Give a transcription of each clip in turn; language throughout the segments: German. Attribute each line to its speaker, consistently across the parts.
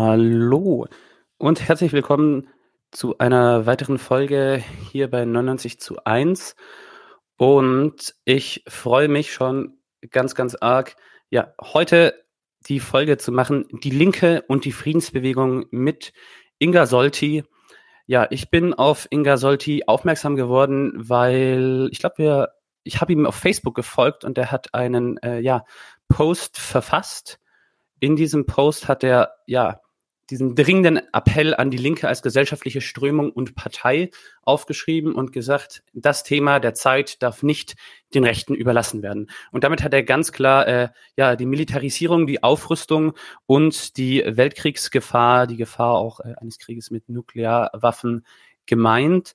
Speaker 1: Hallo und herzlich willkommen zu einer weiteren Folge hier bei 99 zu 1. Und ich freue mich schon ganz, ganz arg, ja, heute die Folge zu machen, die Linke und die Friedensbewegung mit Inga Solti. Ja, ich bin auf Inga Solti aufmerksam geworden, weil ich glaube, ich habe ihm auf Facebook gefolgt und er hat einen äh, ja, Post verfasst. In diesem Post hat er ja diesen dringenden Appell an die Linke als gesellschaftliche Strömung und Partei aufgeschrieben und gesagt, das Thema der Zeit darf nicht den Rechten überlassen werden. Und damit hat er ganz klar äh, ja die Militarisierung, die Aufrüstung und die Weltkriegsgefahr, die Gefahr auch äh, eines Krieges mit Nuklearwaffen gemeint.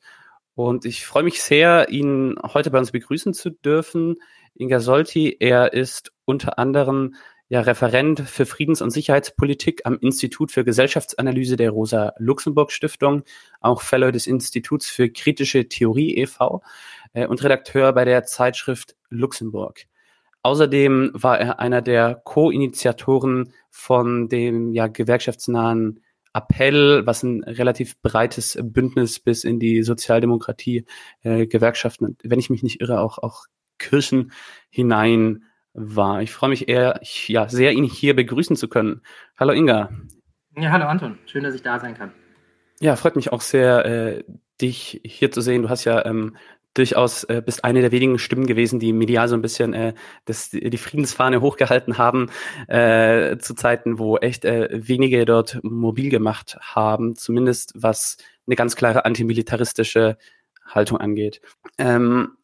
Speaker 1: Und ich freue mich sehr, ihn heute bei uns begrüßen zu dürfen. Inga Solti, er ist unter anderem ja Referent für Friedens- und Sicherheitspolitik am Institut für Gesellschaftsanalyse der Rosa-Luxemburg-Stiftung, auch Fellow des Instituts für kritische Theorie e.V. Äh, und Redakteur bei der Zeitschrift Luxemburg. Außerdem war er einer der Co-Initiatoren von dem ja gewerkschaftsnahen Appell, was ein relativ breites Bündnis bis in die Sozialdemokratie, äh, Gewerkschaften, wenn ich mich nicht irre, auch, auch Kirchen hinein war. Ich freue mich eher, ja, sehr, ihn hier begrüßen zu können. Hallo Inga.
Speaker 2: Ja, hallo Anton. Schön, dass ich da sein kann.
Speaker 1: Ja, freut mich auch sehr, äh, dich hier zu sehen. Du hast ja ähm, durchaus äh, bist eine der wenigen Stimmen gewesen, die medial so ein bisschen äh, das, die Friedensfahne hochgehalten haben, äh, zu Zeiten, wo echt äh, wenige dort mobil gemacht haben, zumindest was eine ganz klare antimilitaristische Haltung angeht. Ähm,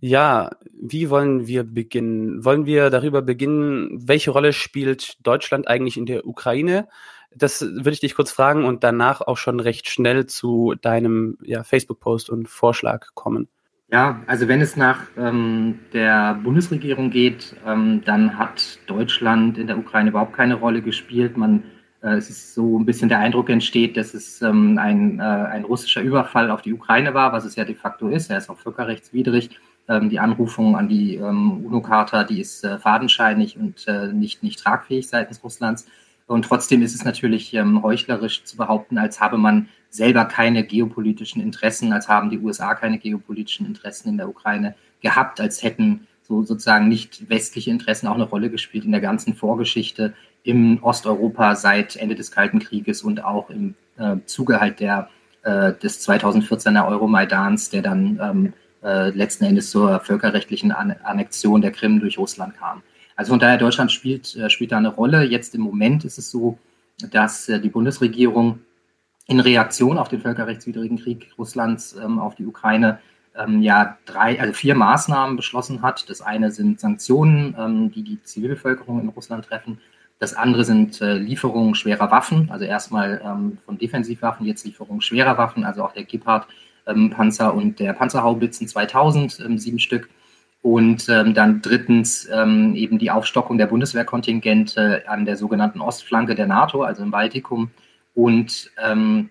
Speaker 1: ja, wie wollen wir beginnen? Wollen wir darüber beginnen, welche Rolle spielt Deutschland eigentlich in der Ukraine? Das würde ich dich kurz fragen und danach auch schon recht schnell zu deinem ja, Facebook-Post und Vorschlag kommen.
Speaker 2: Ja, also wenn es nach ähm, der Bundesregierung geht, ähm, dann hat Deutschland in der Ukraine überhaupt keine Rolle gespielt. Man, äh, es ist so ein bisschen der Eindruck entsteht, dass es ähm, ein, äh, ein russischer Überfall auf die Ukraine war, was es ja de facto ist. Er ist auch völkerrechtswidrig ähm, die Anrufung an die ähm, UNO-Charta, die ist äh, fadenscheinig und äh, nicht, nicht tragfähig seitens Russlands. Und trotzdem ist es natürlich ähm, heuchlerisch zu behaupten, als habe man selber keine geopolitischen Interessen, als haben die USA keine geopolitischen Interessen in der Ukraine gehabt, als hätten so sozusagen nicht westliche Interessen auch eine Rolle gespielt in der ganzen Vorgeschichte im Osteuropa seit Ende des Kalten Krieges und auch im äh, Zuge halt der, äh, des 2014er Euromaidans, der dann ähm, äh, letzten Endes zur völkerrechtlichen Annexion der Krim durch Russland kam. Also von daher, Deutschland spielt, äh, spielt da eine Rolle. Jetzt im Moment ist es so, dass äh, die Bundesregierung in Reaktion auf den völkerrechtswidrigen Krieg Russlands ähm, auf die Ukraine ähm, ja drei, also vier Maßnahmen beschlossen hat. Das eine sind Sanktionen, ähm, die die Zivilbevölkerung in Russland treffen. Das andere sind äh, Lieferungen schwerer Waffen, also erstmal ähm, von Defensivwaffen, jetzt Lieferungen schwerer Waffen, also auch der Gepard Panzer und der Panzerhaubitzen 2000, ähm, sieben Stück. Und ähm, dann drittens ähm, eben die Aufstockung der Bundeswehrkontingente an der sogenannten Ostflanke der NATO, also im Baltikum. Und ähm,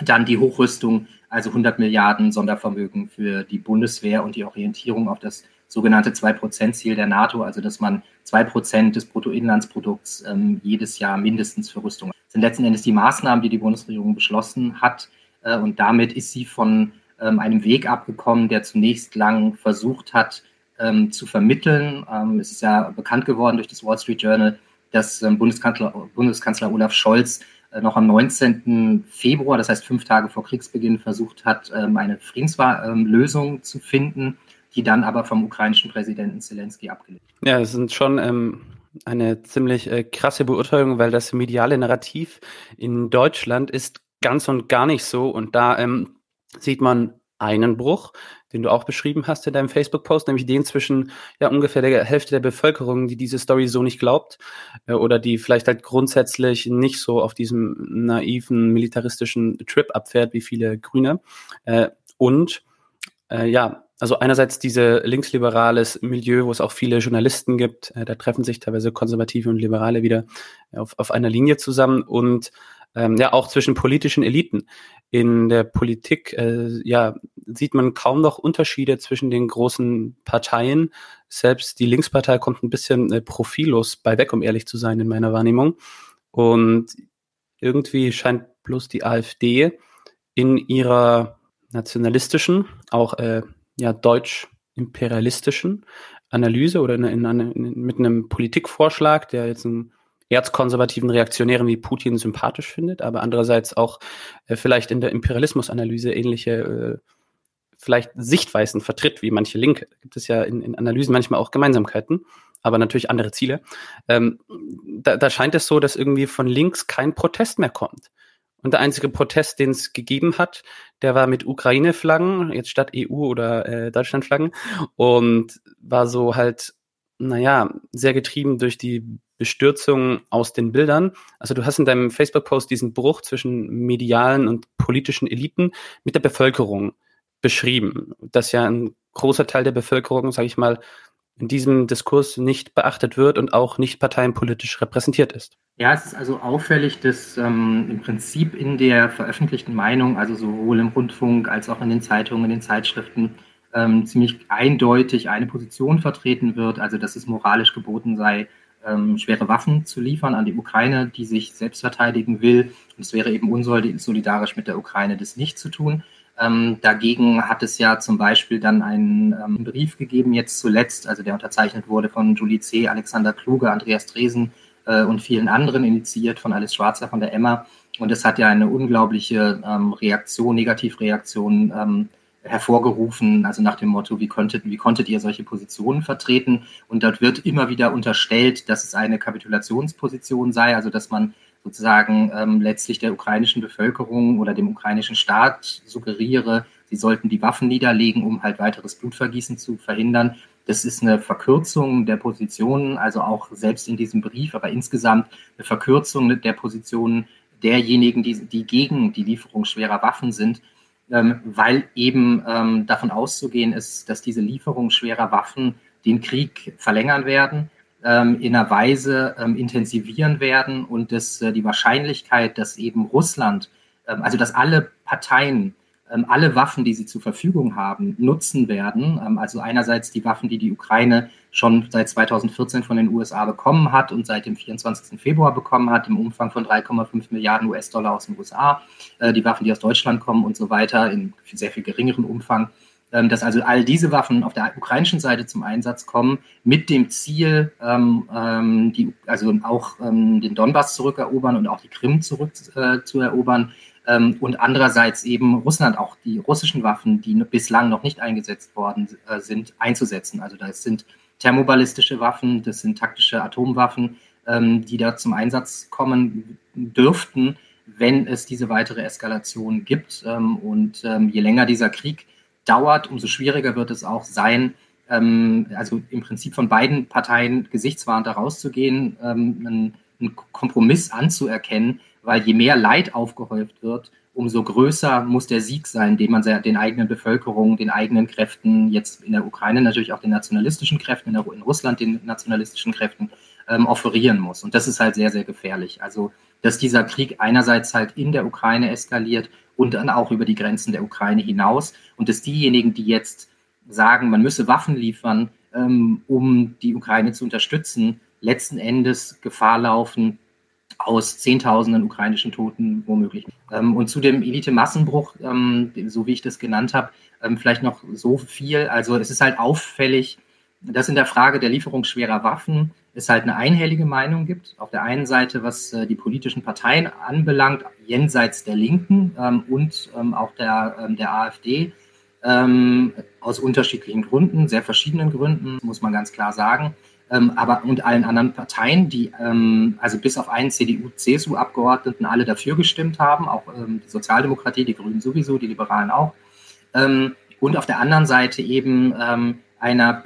Speaker 2: dann die Hochrüstung, also 100 Milliarden Sondervermögen für die Bundeswehr und die Orientierung auf das sogenannte 2-Prozent-Ziel der NATO, also dass man 2% des Bruttoinlandsprodukts ähm, jedes Jahr mindestens für Rüstung. Das sind letzten Endes die Maßnahmen, die die Bundesregierung beschlossen hat, äh, und damit ist sie von ähm, einem Weg abgekommen, der zunächst lang versucht hat ähm, zu vermitteln. Ähm, es ist ja bekannt geworden durch das Wall Street Journal, dass Bundeskanzler, Bundeskanzler Olaf Scholz äh, noch am 19. Februar, das heißt fünf Tage vor Kriegsbeginn, versucht hat, eine Friedenslösung zu finden, die dann aber vom ukrainischen Präsidenten Zelensky abgelehnt
Speaker 1: wurde. Ja, das sind schon ähm, eine ziemlich äh, krasse Beurteilung, weil das mediale Narrativ in Deutschland ist ganz und gar nicht so. Und da ähm, sieht man einen Bruch, den du auch beschrieben hast in deinem Facebook-Post, nämlich den zwischen ja ungefähr der Hälfte der Bevölkerung, die diese Story so nicht glaubt äh, oder die vielleicht halt grundsätzlich nicht so auf diesem naiven militaristischen Trip abfährt wie viele Grüne äh, und äh, ja also einerseits diese linksliberales Milieu, wo es auch viele Journalisten gibt, äh, da treffen sich teilweise Konservative und Liberale wieder auf, auf einer Linie zusammen und ähm, ja auch zwischen politischen Eliten. In der Politik äh, ja, sieht man kaum noch Unterschiede zwischen den großen Parteien. Selbst die Linkspartei kommt ein bisschen äh, profillos bei weg, um ehrlich zu sein, in meiner Wahrnehmung. Und irgendwie scheint bloß die AfD in ihrer nationalistischen, auch äh, ja deutsch-imperialistischen Analyse oder in, in, in, mit einem Politikvorschlag, der jetzt einen erzkonservativen Reaktionären wie Putin sympathisch findet, aber andererseits auch äh, vielleicht in der Imperialismusanalyse ähnliche äh, vielleicht Sichtweisen vertritt, wie manche Linke. Gibt es ja in, in Analysen manchmal auch Gemeinsamkeiten, aber natürlich andere Ziele. Ähm, da, da scheint es so, dass irgendwie von links kein Protest mehr kommt. Und der einzige Protest, den es gegeben hat, der war mit Ukraine-Flaggen, jetzt statt EU- oder äh, Deutschland-Flaggen. Und war so halt, naja, sehr getrieben durch die Bestürzung aus den Bildern. Also du hast in deinem Facebook-Post diesen Bruch zwischen medialen und politischen Eliten mit der Bevölkerung beschrieben, dass ja ein großer Teil der Bevölkerung, sage ich mal, in diesem Diskurs nicht beachtet wird und auch nicht parteienpolitisch repräsentiert ist.
Speaker 2: Ja, es ist also auffällig, dass ähm, im Prinzip in der veröffentlichten Meinung, also sowohl im Rundfunk als auch in den Zeitungen, in den Zeitschriften, ähm, ziemlich eindeutig eine Position vertreten wird, also dass es moralisch geboten sei, ähm, schwere Waffen zu liefern an die Ukraine, die sich selbst verteidigen will. Und es wäre eben unsolidarisch mit der Ukraine, das nicht zu tun. Ähm, dagegen hat es ja zum Beispiel dann einen ähm, Brief gegeben, jetzt zuletzt, also der unterzeichnet wurde von Julie C., Alexander Kluge, Andreas Dresen äh, und vielen anderen, initiiert von Alice Schwarzer von der Emma. Und es hat ja eine unglaubliche ähm, Reaktion, Negativreaktion ähm, hervorgerufen, also nach dem Motto, wie konntet, wie konntet ihr solche Positionen vertreten? Und dort wird immer wieder unterstellt, dass es eine Kapitulationsposition sei, also dass man sozusagen ähm, letztlich der ukrainischen Bevölkerung oder dem ukrainischen Staat suggeriere, sie sollten die Waffen niederlegen, um halt weiteres Blutvergießen zu verhindern. Das ist eine Verkürzung der Positionen, also auch selbst in diesem Brief, aber insgesamt eine Verkürzung der Positionen derjenigen, die, die gegen die Lieferung schwerer Waffen sind, ähm, weil eben ähm, davon auszugehen ist, dass diese Lieferung schwerer Waffen den Krieg verlängern werden ähm, in einer Weise ähm, intensivieren werden und dass äh, die Wahrscheinlichkeit, dass eben Russland, ähm, also dass alle Parteien alle Waffen, die sie zur Verfügung haben, nutzen werden. Ähm, also einerseits die Waffen, die die Ukraine schon seit 2014 von den USA bekommen hat und seit dem 24. Februar bekommen hat, im Umfang von 3,5 Milliarden US-Dollar aus den USA, äh, die Waffen, die aus Deutschland kommen und so weiter, in sehr viel geringeren Umfang ähm, dass also all diese Waffen auf der ukrainischen Seite zum Einsatz kommen, mit dem Ziel, ähm, ähm, die, also auch ähm, den Donbass zurückerobern und auch die Krim zurückzuerobern. Äh, ähm, und andererseits eben Russland auch die russischen Waffen, die bislang noch nicht eingesetzt worden äh, sind, einzusetzen. Also das sind thermoballistische Waffen, das sind taktische Atomwaffen, ähm, die da zum Einsatz kommen dürften, wenn es diese weitere Eskalation gibt. und je länger dieser Krieg dauert, umso schwieriger wird es auch sein, ähm, also im Prinzip von beiden Parteien gesichtswahrend da rauszugehen, ähm, einen, einen Kompromiss anzuerkennen, weil je mehr Leid aufgehäuft wird, umso größer muss der Sieg sein, den man den eigenen Bevölkerungen, den eigenen Kräften, jetzt in der Ukraine natürlich auch den nationalistischen Kräften, in, Russland den nationalistischen Kräften ähm, offerieren muss. Und das ist halt sehr, sehr gefährlich. Also, dass dieser Krieg einerseits halt in der Ukraine eskaliert und dann auch über die Grenzen der Ukraine hinaus. Und dass diejenigen, die jetzt sagen, man müsse Waffen liefern, ähm, um die Ukraine zu unterstützen, letzten Endes Gefahr laufen, aus Zehntausenden ukrainischen Toten womöglich. Ähm, und zu dem Elite-Massenbruch, ähm, so wie ich das genannt habe, ähm, vielleicht noch so viel. Also es ist halt auffällig, dass in der Frage der Lieferung schwerer Waffen es halt eine einhellige Meinung gibt. Auf der einen Seite, was äh, die politischen Parteien anbelangt, jenseits der Linken und auch der, der AfD, aus unterschiedlichen Gründen, sehr verschiedenen Gründen, muss man ganz klar sagen. Ähm, aber und allen anderen Parteien, die ähm, also bis auf einen CDU-CSU-Abgeordneten alle dafür gestimmt haben, auch die Sozialdemokratie, die Grünen sowieso, die Liberalen auch. und auf der anderen Seite eben einer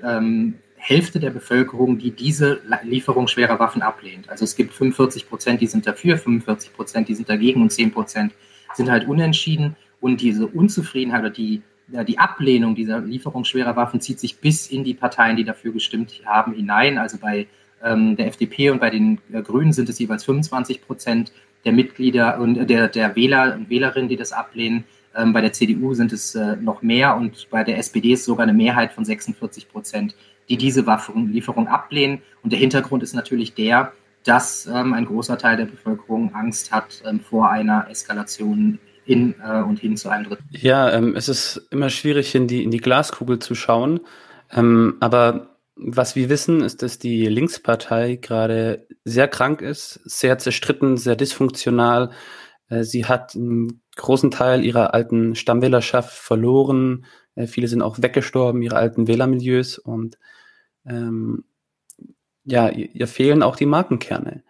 Speaker 2: Hälfte der Bevölkerung, die diese Lieferung schwerer Waffen ablehnt. Also es gibt 45 Prozent, die sind dafür, 45 Prozent, die sind dagegen und 10 Prozent sind halt unentschieden. Und diese Unzufriedenheit oder die, die Ablehnung dieser Lieferung schwerer Waffen zieht sich bis in die Parteien, die dafür gestimmt haben, hinein. Also bei ähm, der FDP und bei den äh, Grünen sind es jeweils 25 Prozent der Mitglieder und äh, der, der Wähler und Wählerinnen, die das ablehnen. Ähm, bei der CDU sind es äh, noch mehr und bei der SPD ist sogar eine Mehrheit von 46 Prozent die diese Waffenlieferung ablehnen. Und der Hintergrund ist natürlich der, dass ähm, ein großer Teil der Bevölkerung Angst hat ähm, vor einer Eskalation hin äh, und hin zu einem dritten.
Speaker 1: Ja, ähm, es ist immer schwierig, in die, in die Glaskugel zu schauen. Ähm, aber was wir wissen, ist, dass die Linkspartei gerade sehr krank ist, sehr zerstritten, sehr dysfunktional. Äh, sie hat einen großen Teil ihrer alten Stammwählerschaft verloren. Äh, viele sind auch weggestorben, ihre alten Wählermilieus. Und ähm, ja, ihr fehlen auch die Markenkerne.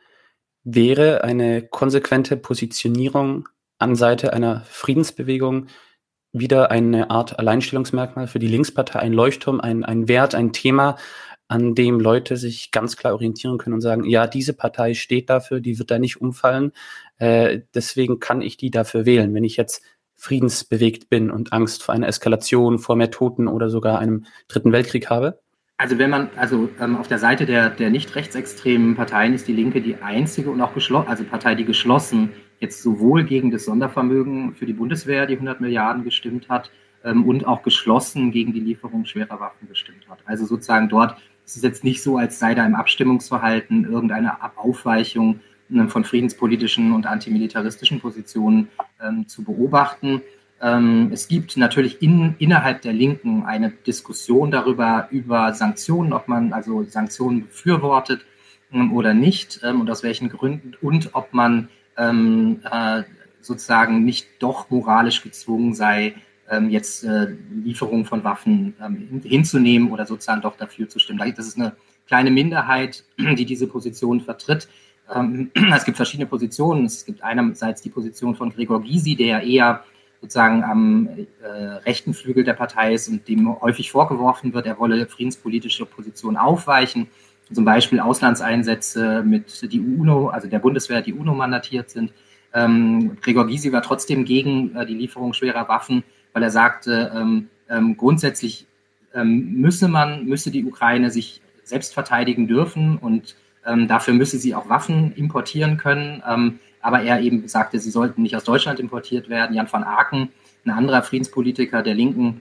Speaker 1: Wäre eine konsequente Positionierung an Seite einer Friedensbewegung wieder eine Art Alleinstellungsmerkmal für die Linkspartei, ein Leuchtturm, ein, ein Wert, ein Thema, an dem Leute sich ganz klar orientieren können und sagen, ja, diese Partei steht dafür, die wird da nicht umfallen, äh, deswegen kann ich die dafür wählen. Wenn ich jetzt friedensbewegt bin und Angst vor einer Eskalation, vor mehr Toten oder sogar einem dritten Weltkrieg habe?
Speaker 2: Also wenn man, also ähm, auf der Seite der, der nicht rechtsextremen Parteien ist die Linke die einzige und auch geschlossen, also Partei, die geschlossen jetzt sowohl gegen das Sondervermögen für die Bundeswehr, die 100 Milliarden gestimmt hat, ähm, und auch geschlossen gegen die Lieferung schwerer Waffen gestimmt hat. Also sozusagen dort ist es jetzt nicht so, als sei da im Abstimmungsverhalten irgendeine Aufweichung ähm, von friedenspolitischen und antimilitaristischen Positionen ähm, zu beobachten. Ähm, es gibt natürlich in, innerhalb der Linken eine Diskussion darüber, über Sanktionen, ob man also Sanktionen befürwortet ähm, oder nicht ähm, und aus welchen Gründen und ob man ähm, äh, sozusagen nicht doch moralisch gezwungen sei, ähm, jetzt äh, Lieferungen von Waffen ähm, hinzunehmen oder sozusagen doch dafür zu stimmen. Das ist eine kleine Minderheit, die diese Position vertritt. es gibt verschiedene Positionen. Es gibt einerseits die Position von Gregor Gysi, der eher sozusagen am äh, rechten Flügel der Partei ist und dem häufig vorgeworfen wird, er wolle friedenspolitische Positionen aufweichen, zum Beispiel Auslandseinsätze mit die UNO, also der Bundeswehr, die UNO mandatiert sind. Ähm, Gregor Gysi war trotzdem gegen äh, die Lieferung schwerer Waffen, weil er sagte, ähm, ähm, grundsätzlich ähm, müsse man, müsse die Ukraine sich selbst verteidigen dürfen und ähm, dafür müsse sie auch Waffen importieren können. Aber er eben sagte, sie sollten nicht aus Deutschland importiert werden. Jan van Aken, ein anderer Friedenspolitiker der Linken,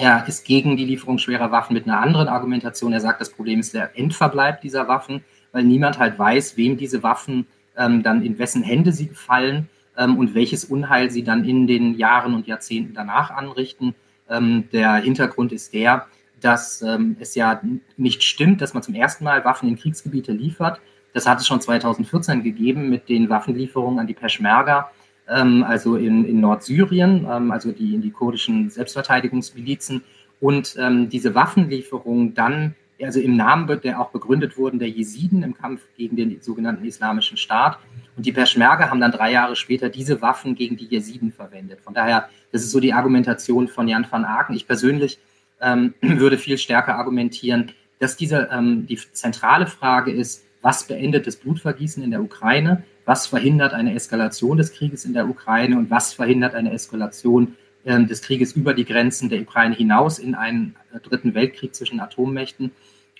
Speaker 2: er ist gegen die Lieferung schwerer Waffen mit einer anderen Argumentation. Er sagt, das Problem ist der Endverbleib dieser Waffen, weil niemand halt weiß, wem diese Waffen ähm, dann in wessen Hände sie fallen ähm, und welches Unheil sie dann in den Jahren und Jahrzehnten danach anrichten. Ähm, der Hintergrund ist der, dass ähm, es ja nicht stimmt, dass man zum ersten Mal Waffen in Kriegsgebiete liefert, das hat es schon 2014 gegeben mit den Waffenlieferungen an die Peschmerga, ähm, also in, in Nordsyrien, ähm, also die, in die kurdischen Selbstverteidigungsmilizen. Und ähm, diese Waffenlieferungen dann, also im Namen, der auch begründet wurden, der Jesiden im Kampf gegen den sogenannten Islamischen Staat. Und die Peschmerga haben dann drei Jahre später diese Waffen gegen die Jesiden verwendet. Von daher, das ist so die Argumentation von Jan van Aken. Ich persönlich ähm, würde viel stärker argumentieren, dass diese ähm, die zentrale Frage ist, was beendet das Blutvergießen in der Ukraine, was verhindert eine Eskalation des Krieges in der Ukraine und was verhindert eine Eskalation äh, des Krieges über die Grenzen der Ukraine hinaus in einen äh, dritten Weltkrieg zwischen Atommächten.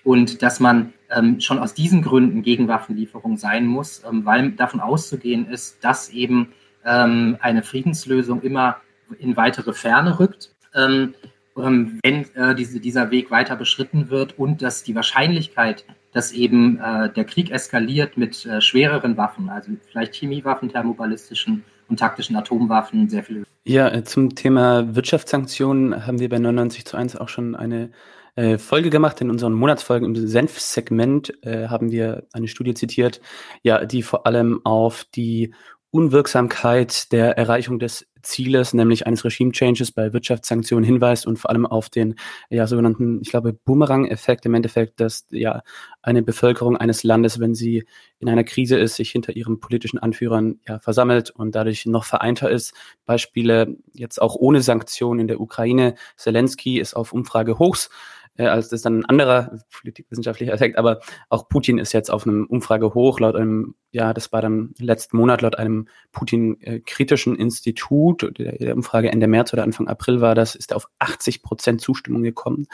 Speaker 2: Und dass man ähm, schon aus diesen Gründen gegen Waffenlieferung sein muss, ähm, weil davon auszugehen ist, dass eben ähm, eine Friedenslösung immer in weitere Ferne rückt. Ähm, ähm, wenn äh, diese, dieser Weg weiter beschritten wird und dass die Wahrscheinlichkeit, dass eben äh, der Krieg eskaliert mit äh, schwereren Waffen, also vielleicht Chemiewaffen, thermoballistischen und taktischen Atomwaffen, sehr viel.
Speaker 1: Ja, äh, zum Thema Wirtschaftssanktionen haben wir bei 99 zu 1 auch schon eine äh, Folge gemacht. In unseren Monatsfolgen im Senf-Segment äh, haben wir eine Studie zitiert, ja, die vor allem auf die Unwirksamkeit der Erreichung des Zieles, nämlich eines Regime-Changes bei Wirtschaftssanktionen hinweist und vor allem auf den ja, sogenannten, ich glaube, Boomerang-Effekt im Endeffekt, dass ja eine Bevölkerung eines Landes, wenn sie in einer Krise ist, sich hinter ihren politischen Anführern ja, versammelt und dadurch noch vereinter ist. Beispiele jetzt auch ohne Sanktionen in der Ukraine. Zelensky ist auf Umfrage hochs äh, als das ist dann ein anderer politikwissenschaftlicher Effekt, aber auch Putin ist jetzt auf einem Umfrage hoch, laut einem, ja, das war dann letzten Monat, laut einem Putin-kritischen Institut, der, Umfrage Ende März oder Anfang April war das, ist er auf 80 Prozent Zustimmung gekommen.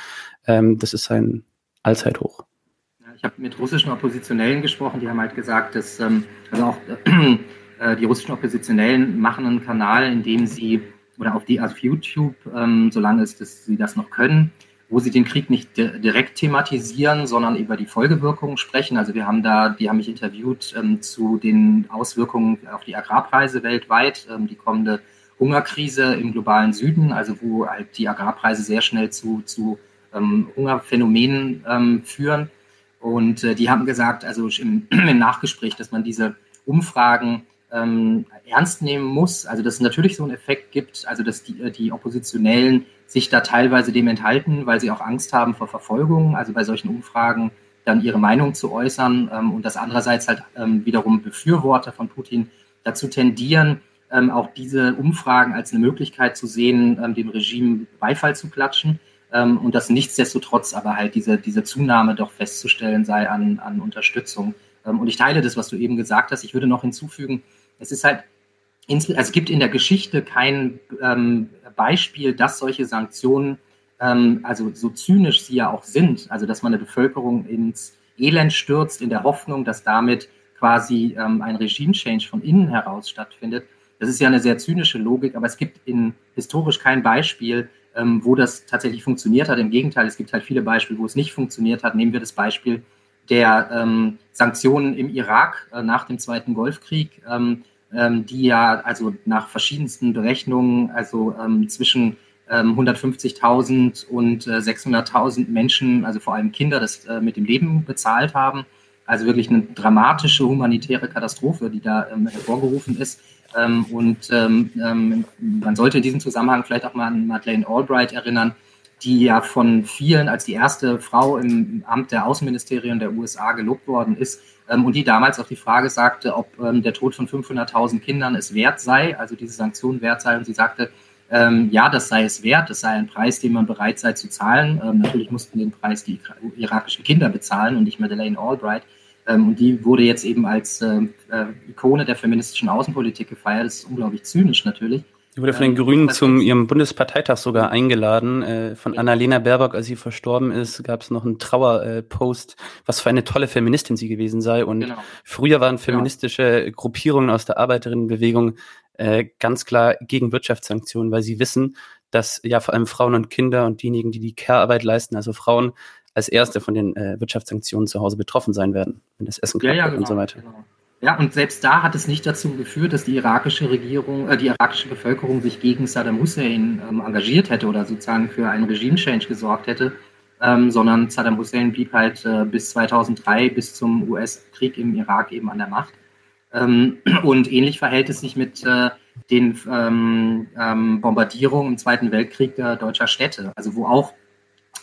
Speaker 1: Ähm, das ist ein Allzeithoch.
Speaker 2: Ich habe mit russischen Oppositionellen gesprochen, die haben halt gesagt, dass ähm, also auch äh, die russischen Oppositionellen machen einen Kanal, in dem sie oder auf die also auf YouTube, ähm, solange es das, sie das noch können, wo sie den Krieg nicht direkt thematisieren, sondern über die Folgewirkungen sprechen. Also wir haben da, die haben mich interviewt ähm, zu den Auswirkungen auf die Agrarpreise weltweit, ähm, die kommende Hungerkrise im globalen Süden, also wo halt die Agrarpreise sehr schnell zu, zu ähm, Hungerphänomenen ähm, führen. Und äh, die haben gesagt, also im, im, Nachgespräch, dass man diese Umfragen ähm, ernst nehmen muss. Also dass es natürlich so einen Effekt gibt, also dass die, äh, die Oppositionellen sich da teilweise dem enthalten, weil sie auch Angst haben vor Verfolgung, also bei solchen Umfragen dann ihre Meinung zu äußern ähm, und dass andererseits halt ähm, wiederum Befürworter von Putin dazu tendieren, ähm, auch diese Umfragen als eine Möglichkeit zu sehen, ähm, dem Regime Beifall zu klatschen ähm, und dass nichtsdestotrotz aber halt diese, diese Zunahme doch festzustellen sei an, an Unterstützung. Ähm, und ich teile das, was du eben gesagt hast. Ich würde noch hinzufügen, es ist halt, also es gibt in der Geschichte kein ähm, Beispiel, dass solche Sanktionen, ähm, also so zynisch sie ja auch sind, also dass man eine Bevölkerung ins Elend stürzt, in der Hoffnung, dass damit quasi ähm, ein Regime-Change von innen heraus stattfindet. Das ist ja eine sehr zynische Logik, aber es gibt in historisch kein Beispiel, ähm, wo das tatsächlich funktioniert hat. Im Gegenteil, es gibt halt viele Beispiele, wo es nicht funktioniert hat. Nehmen wir das Beispiel der ähm, Sanktionen im Irak äh, nach dem Zweiten Golfkrieg, ähm, die ja also nach verschiedensten Berechnungen also ähm, zwischen 150.000 ähm, und äh, 600.000 Menschen, also vor allem Kinder, das äh, mit dem Leben bezahlt haben. Also wirklich eine dramatische humanitäre Katastrophe, die da ähm, hervorgerufen ist. Ähm, und ähm, man sollte in diesem Zusammenhang vielleicht auch mal an Madeleine Albright erinnern, die ja von vielen als die erste Frau im Amt der Außenministerien der USA gelobt worden ist und die damals auf die Frage sagte, ob ähm, der Tod von 500.000 Kindern es wert sei, also diese Sanktionen wert sei. Und sie sagte, ähm, ja, das sei es wert, das sei ein Preis, den man bereit sei zu zahlen. Ähm, natürlich mussten den Preis die irakischen Kinder bezahlen und nicht Madeleine Albright. Ähm, und die wurde jetzt eben als äh, Ikone der feministischen Außenpolitik gefeiert. Das ist unglaublich zynisch natürlich.
Speaker 1: Sie wurde von den Grünen zum ihrem Bundesparteitag sogar eingeladen. Äh, von Annalena Baerbock, als sie verstorben ist, gab es noch einen Trauerpost, was für eine tolle Feministin sie gewesen sei. Und genau. früher waren genau. feministische genau. Gruppierungen aus der Arbeiterinnenbewegung äh, ganz klar gegen Wirtschaftssanktionen, weil sie wissen, dass ja vor allem Frauen und Kinder und diejenigen, die die Care-Arbeit leisten, also Frauen, als erste von den äh, Wirtschaftssanktionen zu Hause betroffen sein werden, wenn das Essen
Speaker 2: knapp ja, ja, genau, und so weiter. Genau. Ja, und selbst da hat es nicht dazu geführt, dass die irakische Regierung, äh, die irakische Bevölkerung sich gegen Saddam Hussein ähm, engagiert hätte oder sozusagen für einen Regime-Change gesorgt hätte, ähm, sondern Saddam Hussein blieb halt äh, bis 2003, bis zum US-Krieg im Irak eben an der Macht. Ähm, und ähnlich verhält es sich mit äh, den ähm, ähm, Bombardierungen im Zweiten Weltkrieg der deutscher Städte, also wo auch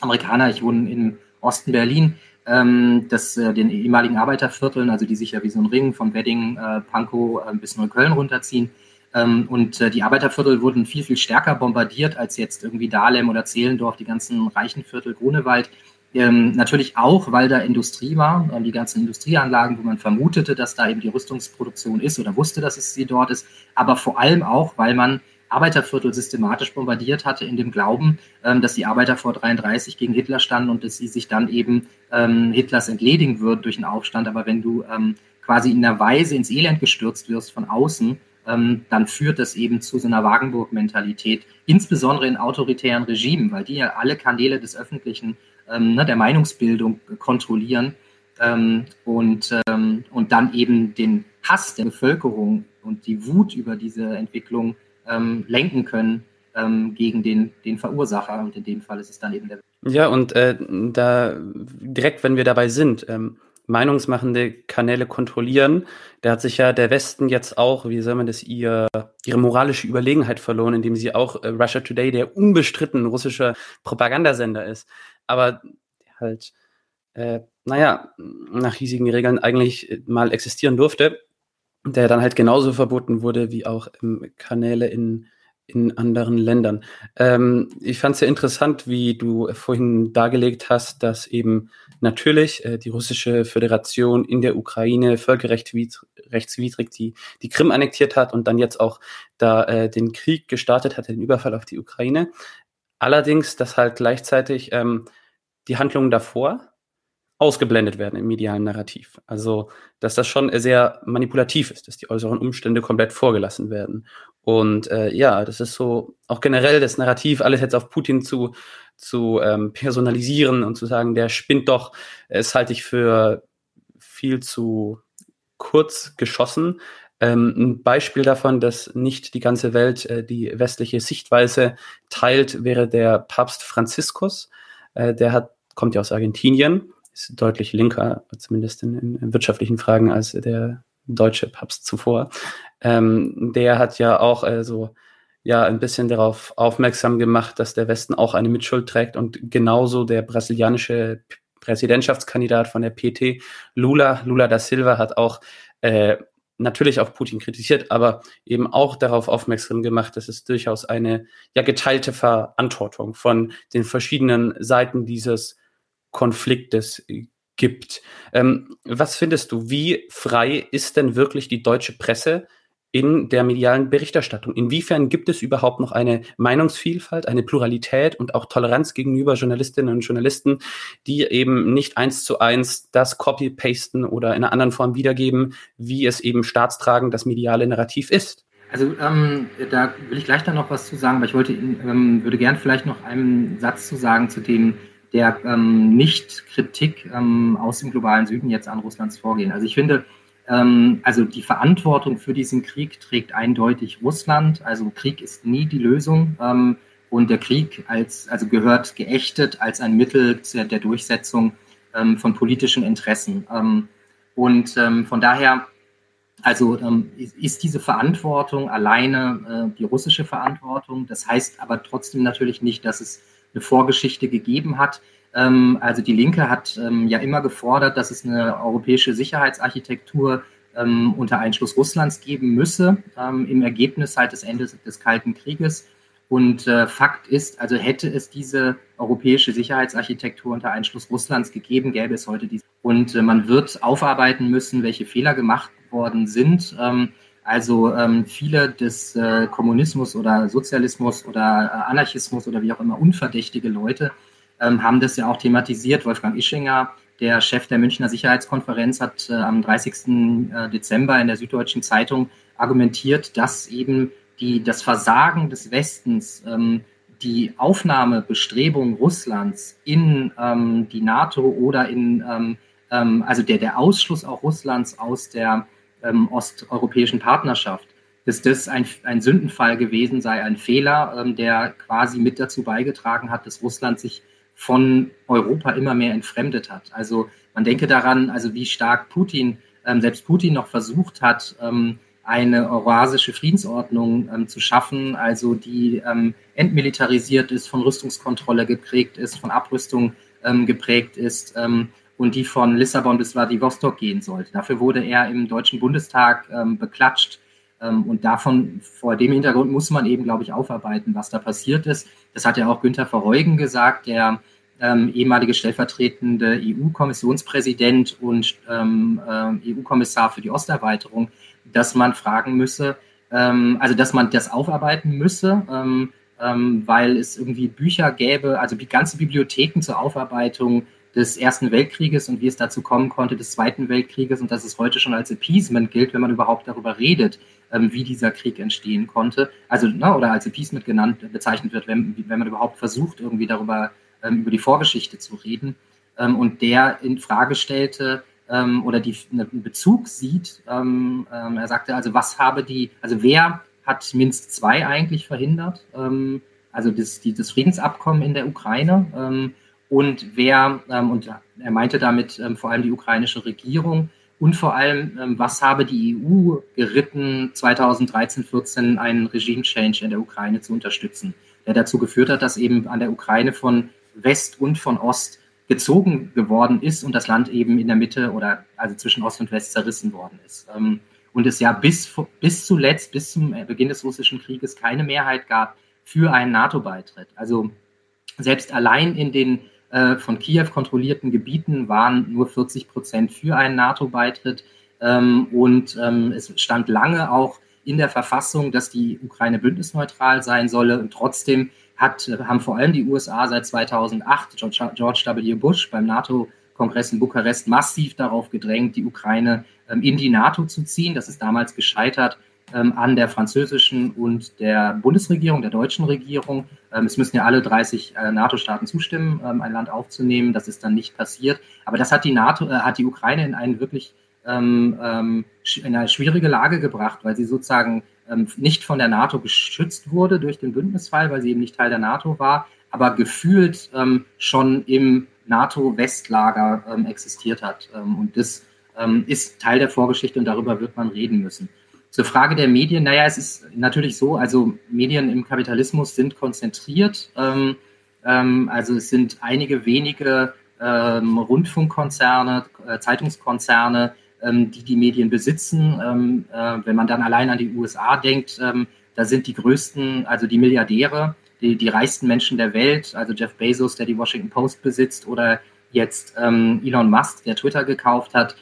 Speaker 2: Amerikaner, ich wohne im Osten Berlin, ähm, das, äh, den ehemaligen Arbeitervierteln, also die sich ja wie so ein Ring von Wedding, äh, Pankow äh, bis Neukölln runterziehen. Ähm, und äh, die Arbeiterviertel wurden viel, viel stärker bombardiert als jetzt irgendwie Dahlem oder Zehlendorf, die ganzen reichen Viertel, Grunewald. Ähm, natürlich auch, weil da Industrie war, äh, die ganzen Industrieanlagen, wo man vermutete, dass da eben die Rüstungsproduktion ist oder wusste, dass es sie dort ist, aber vor allem auch, weil man Arbeiterviertel systematisch bombardiert hatte, in dem Glauben, ähm, dass die Arbeiter vor 33 gegen Hitler standen und dass sie sich dann eben ähm, Hitlers entledigen würden durch einen Aufstand. Aber wenn du ähm, quasi in einer Weise ins Elend gestürzt wirst von außen, dann führt das eben zu so einer Wagenburg-Mentalität, insbesondere in autoritären Regimen, weil die ja alle Kanäle des Öffentlichen, ne, der Meinungsbildung kontrollieren und, und dann eben den Hass der Bevölkerung und die Wut über diese Entwicklung ähm, lenken können ähm, gegen den, den Verursacher. Und in dem Fall ist es dann eben der.
Speaker 1: Ja, und äh, da direkt, wenn wir dabei sind, ähm, meinungsmachende Kanäle kontrollieren, da hat sich ja der Westen jetzt auch, wie soll man das, ihr, ihre moralische Überlegenheit verloren, indem sie auch äh, Russia Today, der unbestritten russischer Propagandasender ist, aber halt, äh, naja, nach hiesigen Regeln eigentlich mal existieren durfte der dann halt genauso verboten wurde wie auch ähm, Kanäle in, in anderen Ländern. Ähm, ich fand es sehr interessant, wie du vorhin dargelegt hast, dass eben natürlich äh, die russische Föderation in der Ukraine völkerrechtswidrig die, die Krim annektiert hat und dann jetzt auch da äh, den Krieg gestartet hat, den Überfall auf die Ukraine. Allerdings, dass halt gleichzeitig ähm, die Handlungen davor ausgeblendet werden im medialen Narrativ. Also, dass das schon sehr manipulativ ist, dass die äußeren Umstände komplett vorgelassen werden. Und äh, ja, das ist so auch generell das Narrativ, alles jetzt auf Putin zu, zu ähm, personalisieren und zu sagen, der spinnt doch, es halte ich für viel zu kurz geschossen. Ähm, ein Beispiel davon, dass nicht die ganze Welt äh, die westliche Sichtweise teilt, wäre der Papst Franziskus. Äh, der hat, kommt ja aus Argentinien, ist deutlich linker, zumindest in, in wirtschaftlichen Fragen, als der deutsche Papst zuvor. Ähm, der hat ja auch äh, so ja ein bisschen darauf aufmerksam gemacht, dass der Westen auch eine Mitschuld trägt und genauso der brasilianische Präsidentschaftskandidat von der PT, Lula, Lula da Silva, hat auch äh, natürlich auch Putin kritisiert, aber eben auch darauf aufmerksam gemacht, dass es durchaus eine ja geteilte Verantwortung von den verschiedenen Seiten dieses Konfliktes gibt. Ähm, was findest du, wie frei ist denn wirklich die deutsche Presse in der medialen Berichterstattung? Inwiefern gibt es überhaupt noch eine Meinungsvielfalt, eine Pluralität und auch Toleranz gegenüber Journalistinnen und Journalisten, die eben nicht eins zu eins das Copy-Pasten oder in einer anderen Form wiedergeben, wie es eben staatstragend das mediale Narrativ ist?
Speaker 2: Also ähm, da will ich gleich dann noch was zu sagen, aber ich wollte, ähm, würde gern vielleicht noch einen Satz zu sagen zu dem, der ähm, Nicht-Kritik ähm, aus dem globalen Süden jetzt an Russlands Vorgehen. Also ich finde, ähm, also die Verantwortung für diesen Krieg trägt eindeutig Russland. Also Krieg ist nie die Lösung. Ähm, und der Krieg als, also gehört geächtet als ein Mittel der Durchsetzung ähm, von politischen Interessen. Ähm, und von daher, also ähm, ist diese Verantwortung alleine äh, die russische Verantwortung. Das heißt aber trotzdem natürlich nicht, dass es eine Vorgeschichte gegeben hat. Ähm, also die Linke hat ähm, ja immer gefordert, dass es eine europäische Sicherheitsarchitektur ähm, unter Einschluss Russlands geben müsse, im Ergebnis halt des Endes des Kalten Krieges. Und äh, Fakt ist, also hätte es diese europäische Sicherheitsarchitektur unter Einschluss Russlands gegeben, gäbe es heute diese. Und äh, man wird aufarbeiten müssen, welche Fehler gemacht worden sind. Also ähm, viele des äh, Kommunismus oder Sozialismus oder äh, Anarchismus oder wie auch immer unverdächtige Leute ähm, haben das ja auch thematisiert. Wolfgang Ischinger, der Chef der Münchner Sicherheitskonferenz, hat äh, am 30. Äh, Dezember in der Süddeutschen Zeitung argumentiert, dass eben die, das Versagen des Westens, ähm, die Aufnahmebestrebung Russlands in ähm, die NATO oder in, ähm, ähm, also der, der Ausschluss auch Russlands aus der ähm, osteuropäischen Partnerschaft, dass das ein, ein Sündenfall gewesen sei, ein Fehler, ähm, der quasi mit dazu beigetragen hat, dass Russland sich von Europa immer mehr entfremdet hat. Also man denke daran, also wie stark Putin, ähm, selbst Putin noch versucht hat, ähm, eine eurasische Friedensordnung ähm, zu schaffen, also die ähm, entmilitarisiert ist, von Rüstungskontrolle geprägt ist, von Abrüstung ähm, geprägt ist ähm, und die von Lissabon bis Vladivostok gehen sollte. Dafür wurde er im Deutschen Bundestag beklatscht ähm, und davon, vor dem Hintergrund muss man eben, glaube ich, aufarbeiten, was da passiert ist. Das hat ja auch Günther Verheugen gesagt, der ähm, ehemalige stellvertretende EU-Kommissionspräsident und ähm, äh, EU-Kommissar für die Osterweiterung, dass man fragen müsse, ähm, also dass man das aufarbeiten müsse, ähm, ähm, weil es irgendwie Bücher gäbe, also die ganze Bibliotheken zur Aufarbeitung des Ersten Weltkrieges und wie es dazu kommen konnte, des Zweiten Weltkrieges und dass es heute schon als Appeasement gilt, wenn man überhaupt darüber redet, ähm, wie dieser Krieg entstehen konnte. Also, ne, oder als Appeasement genannt, bezeichnet wird, wenn, wenn man überhaupt versucht, irgendwie darüber, ähm, über die Vorgeschichte zu reden. Ähm, und der in Frage stellte, ähm, oder die, ne, einen Bezug sieht, ähm, ähm, er sagte, also was habe die, also wer hat Minsk II eigentlich verhindert? also das, die, das Friedensabkommen in der Ukraine und wer, ähm, und er meinte damit ähm, vor allem die ukrainische Regierung, und vor allem, ähm, was habe die EU geritten, 2013, 14 einen Regime-Change in der Ukraine zu unterstützen, der dazu geführt hat, dass eben an der Ukraine von West und von Ost gezogen geworden ist und das Land eben in der Mitte oder also zwischen Ost und West zerrissen worden ist. Ähm, und es ja bis, bis zuletzt, bis zum Beginn des russischen Krieges keine Mehrheit gab für einen NATO-Beitritt. Also selbst allein in den äh, von Kiew kontrollierten Gebieten waren nur 40 Prozent für einen NATO-Beitritt. Ähm, und ähm, es stand lange auch in der Verfassung, dass die Ukraine bündnisneutral sein solle. Und trotzdem hat, haben vor allem die USA seit 2008, George, W. Bush beim NATO Kongress in Bukarest massiv darauf gedrängt, die Ukraine ähm, in die NATO zu ziehen. Das ist damals gescheitert an der französischen und der Bundesregierung, der deutschen Regierung. Ähm, es müssen ja alle 30 äh, NATO-Staaten zustimmen, ähm, ein Land aufzunehmen. Das ist dann nicht passiert. Aber das hat die NATO, äh, hat die Ukraine in einen wirklich ähm, ähm, in eine schwierige Lage gebracht, weil sie sozusagen ähm, nicht von der NATO geschützt wurde durch den Bündnisfall, weil sie eben nicht Teil der NATO war, aber gefühlt ähm, schon im NATO-Westlager ähm, existiert hat. Ähm, und das ähm, ist Teil der Vorgeschichte und darüber wird man reden müssen. Zur Frage der Medien, naja, es ist natürlich so, also Medien im Kapitalismus sind konzentriert. Ähm, ähm, also es sind einige wenige ähm, Rundfunkkonzerne, äh, Zeitungskonzerne, ähm, die die Medien besitzen. Ähm, äh, wenn man dann allein an die USA denkt, ähm, da sind die größten, also die Milliardäre, die, die reichsten Menschen der Welt, also Jeff Bezos, der die Washington Post besitzt, oder jetzt Elon Musk, der Twitter gekauft hat,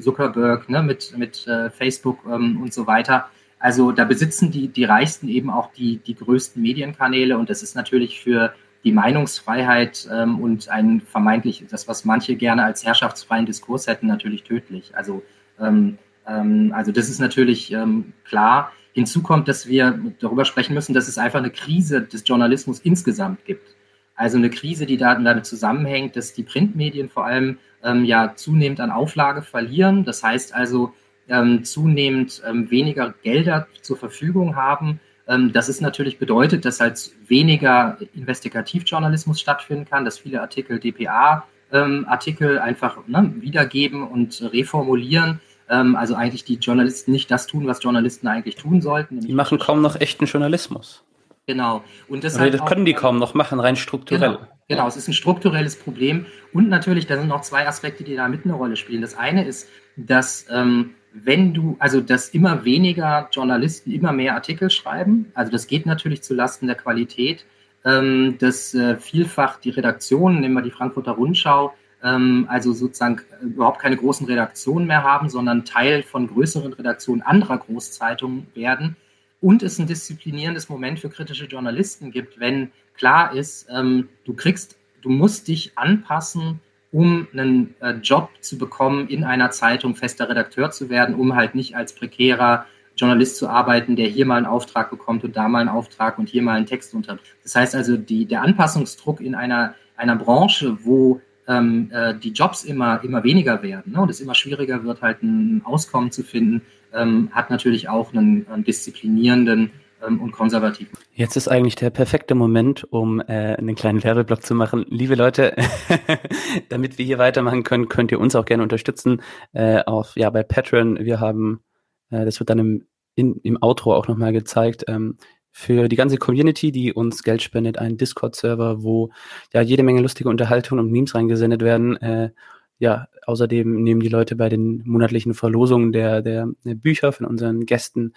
Speaker 2: Zuckerberg ne, mit, mit äh, Facebook ähm, und so weiter. Also da besitzen die, die Reichsten eben auch die, die größten Medienkanäle und das ist natürlich für die Meinungsfreiheit ähm, und ein vermeintlich, das, was manche gerne als herrschaftsfreien Diskurs hätten, natürlich tödlich. Also, ähm, ähm, also das ist natürlich ähm, klar. Hinzu kommt, dass wir darüber sprechen müssen, dass es einfach eine Krise des Journalismus insgesamt gibt. Also eine Krise, die damit zusammenhängt, dass die Printmedien vor allem ähm, ja zunehmend an Auflage verlieren. Das heißt also ähm, zunehmend ähm, weniger Gelder zur Verfügung haben. Ähm, das ist natürlich bedeutet, dass halt weniger Investigativjournalismus stattfinden kann, dass viele Artikel DPA ähm, Artikel einfach ne, wiedergeben und reformulieren ähm, also eigentlich die Journalisten nicht das tun, was Journalisten eigentlich tun sollten.
Speaker 1: Die machen kaum noch echten Journalismus.
Speaker 2: Genau.
Speaker 1: Und das, halt das können die kaum noch machen, rein strukturell.
Speaker 2: Genau, genau, es ist ein strukturelles Problem. Und natürlich, da sind noch zwei Aspekte, die da mit eine Rolle spielen. Das eine ist, dass ähm, wenn du, also dass immer weniger Journalisten immer mehr Artikel schreiben, also das geht natürlich zu Lasten der Qualität, ähm, dass äh, vielfach die Redaktionen, nehmen wir die Frankfurter Rundschau, ähm, also sozusagen äh, überhaupt keine großen Redaktionen mehr haben, sondern Teil von größeren Redaktionen anderer Großzeitungen werden und es ein disziplinierendes Moment für kritische Journalisten gibt, wenn klar ist, ähm, du kriegst, du musst dich anpassen, um einen äh, Job zu bekommen, in einer Zeitung fester Redakteur zu werden, um halt nicht als prekärer Journalist zu arbeiten, der hier mal einen Auftrag bekommt und da mal einen Auftrag und hier mal einen Text unter. Das heißt also, die, der Anpassungsdruck in einer, einer Branche, wo ähm, äh, die Jobs immer, immer weniger werden ne, und es immer schwieriger wird, halt ein Auskommen zu finden, ähm, hat natürlich auch einen, einen disziplinierenden und konservativen.
Speaker 1: Jetzt ist eigentlich der perfekte Moment, um äh, einen kleinen Werbeblock zu machen. Liebe Leute, damit wir hier weitermachen können, könnt ihr uns auch gerne unterstützen. Äh, auf, ja, bei Patreon, wir haben, äh, das wird dann im, in, im Outro auch nochmal gezeigt, ähm, für die ganze Community, die uns Geld spendet, einen Discord-Server, wo ja jede Menge lustige Unterhaltung und Memes reingesendet werden. Äh, ja, außerdem nehmen die Leute bei den monatlichen Verlosungen der, der, der Bücher von unseren Gästen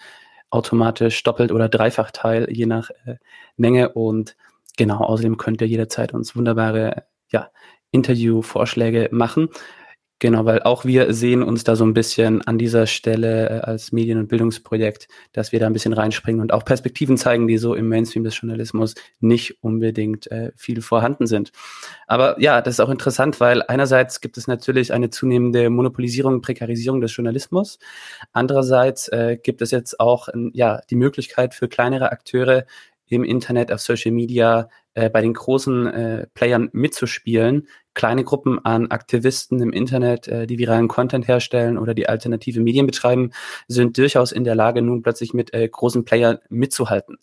Speaker 1: automatisch doppelt oder dreifach teil, je nach äh, Menge. Und genau, außerdem könnt ihr jederzeit uns wunderbare ja, Interview-Vorschläge machen. Genau, weil auch wir sehen uns da so ein bisschen an dieser Stelle äh, als Medien- und Bildungsprojekt, dass wir da ein bisschen reinspringen und auch Perspektiven zeigen, die so im Mainstream des Journalismus nicht unbedingt äh, viel vorhanden sind. Aber ja, das ist auch interessant, weil einerseits gibt es natürlich eine zunehmende Monopolisierung, Prekarisierung des Journalismus. Andererseits äh, gibt es jetzt auch ja die Möglichkeit für kleinere Akteure im Internet, auf Social Media, äh, bei den großen äh, Playern mitzuspielen, kleine Gruppen an Aktivisten im Internet, äh, die viralen Content herstellen oder die alternative Medien betreiben, sind durchaus in der Lage, nun plötzlich mit äh, großen Playern mitzuhalten.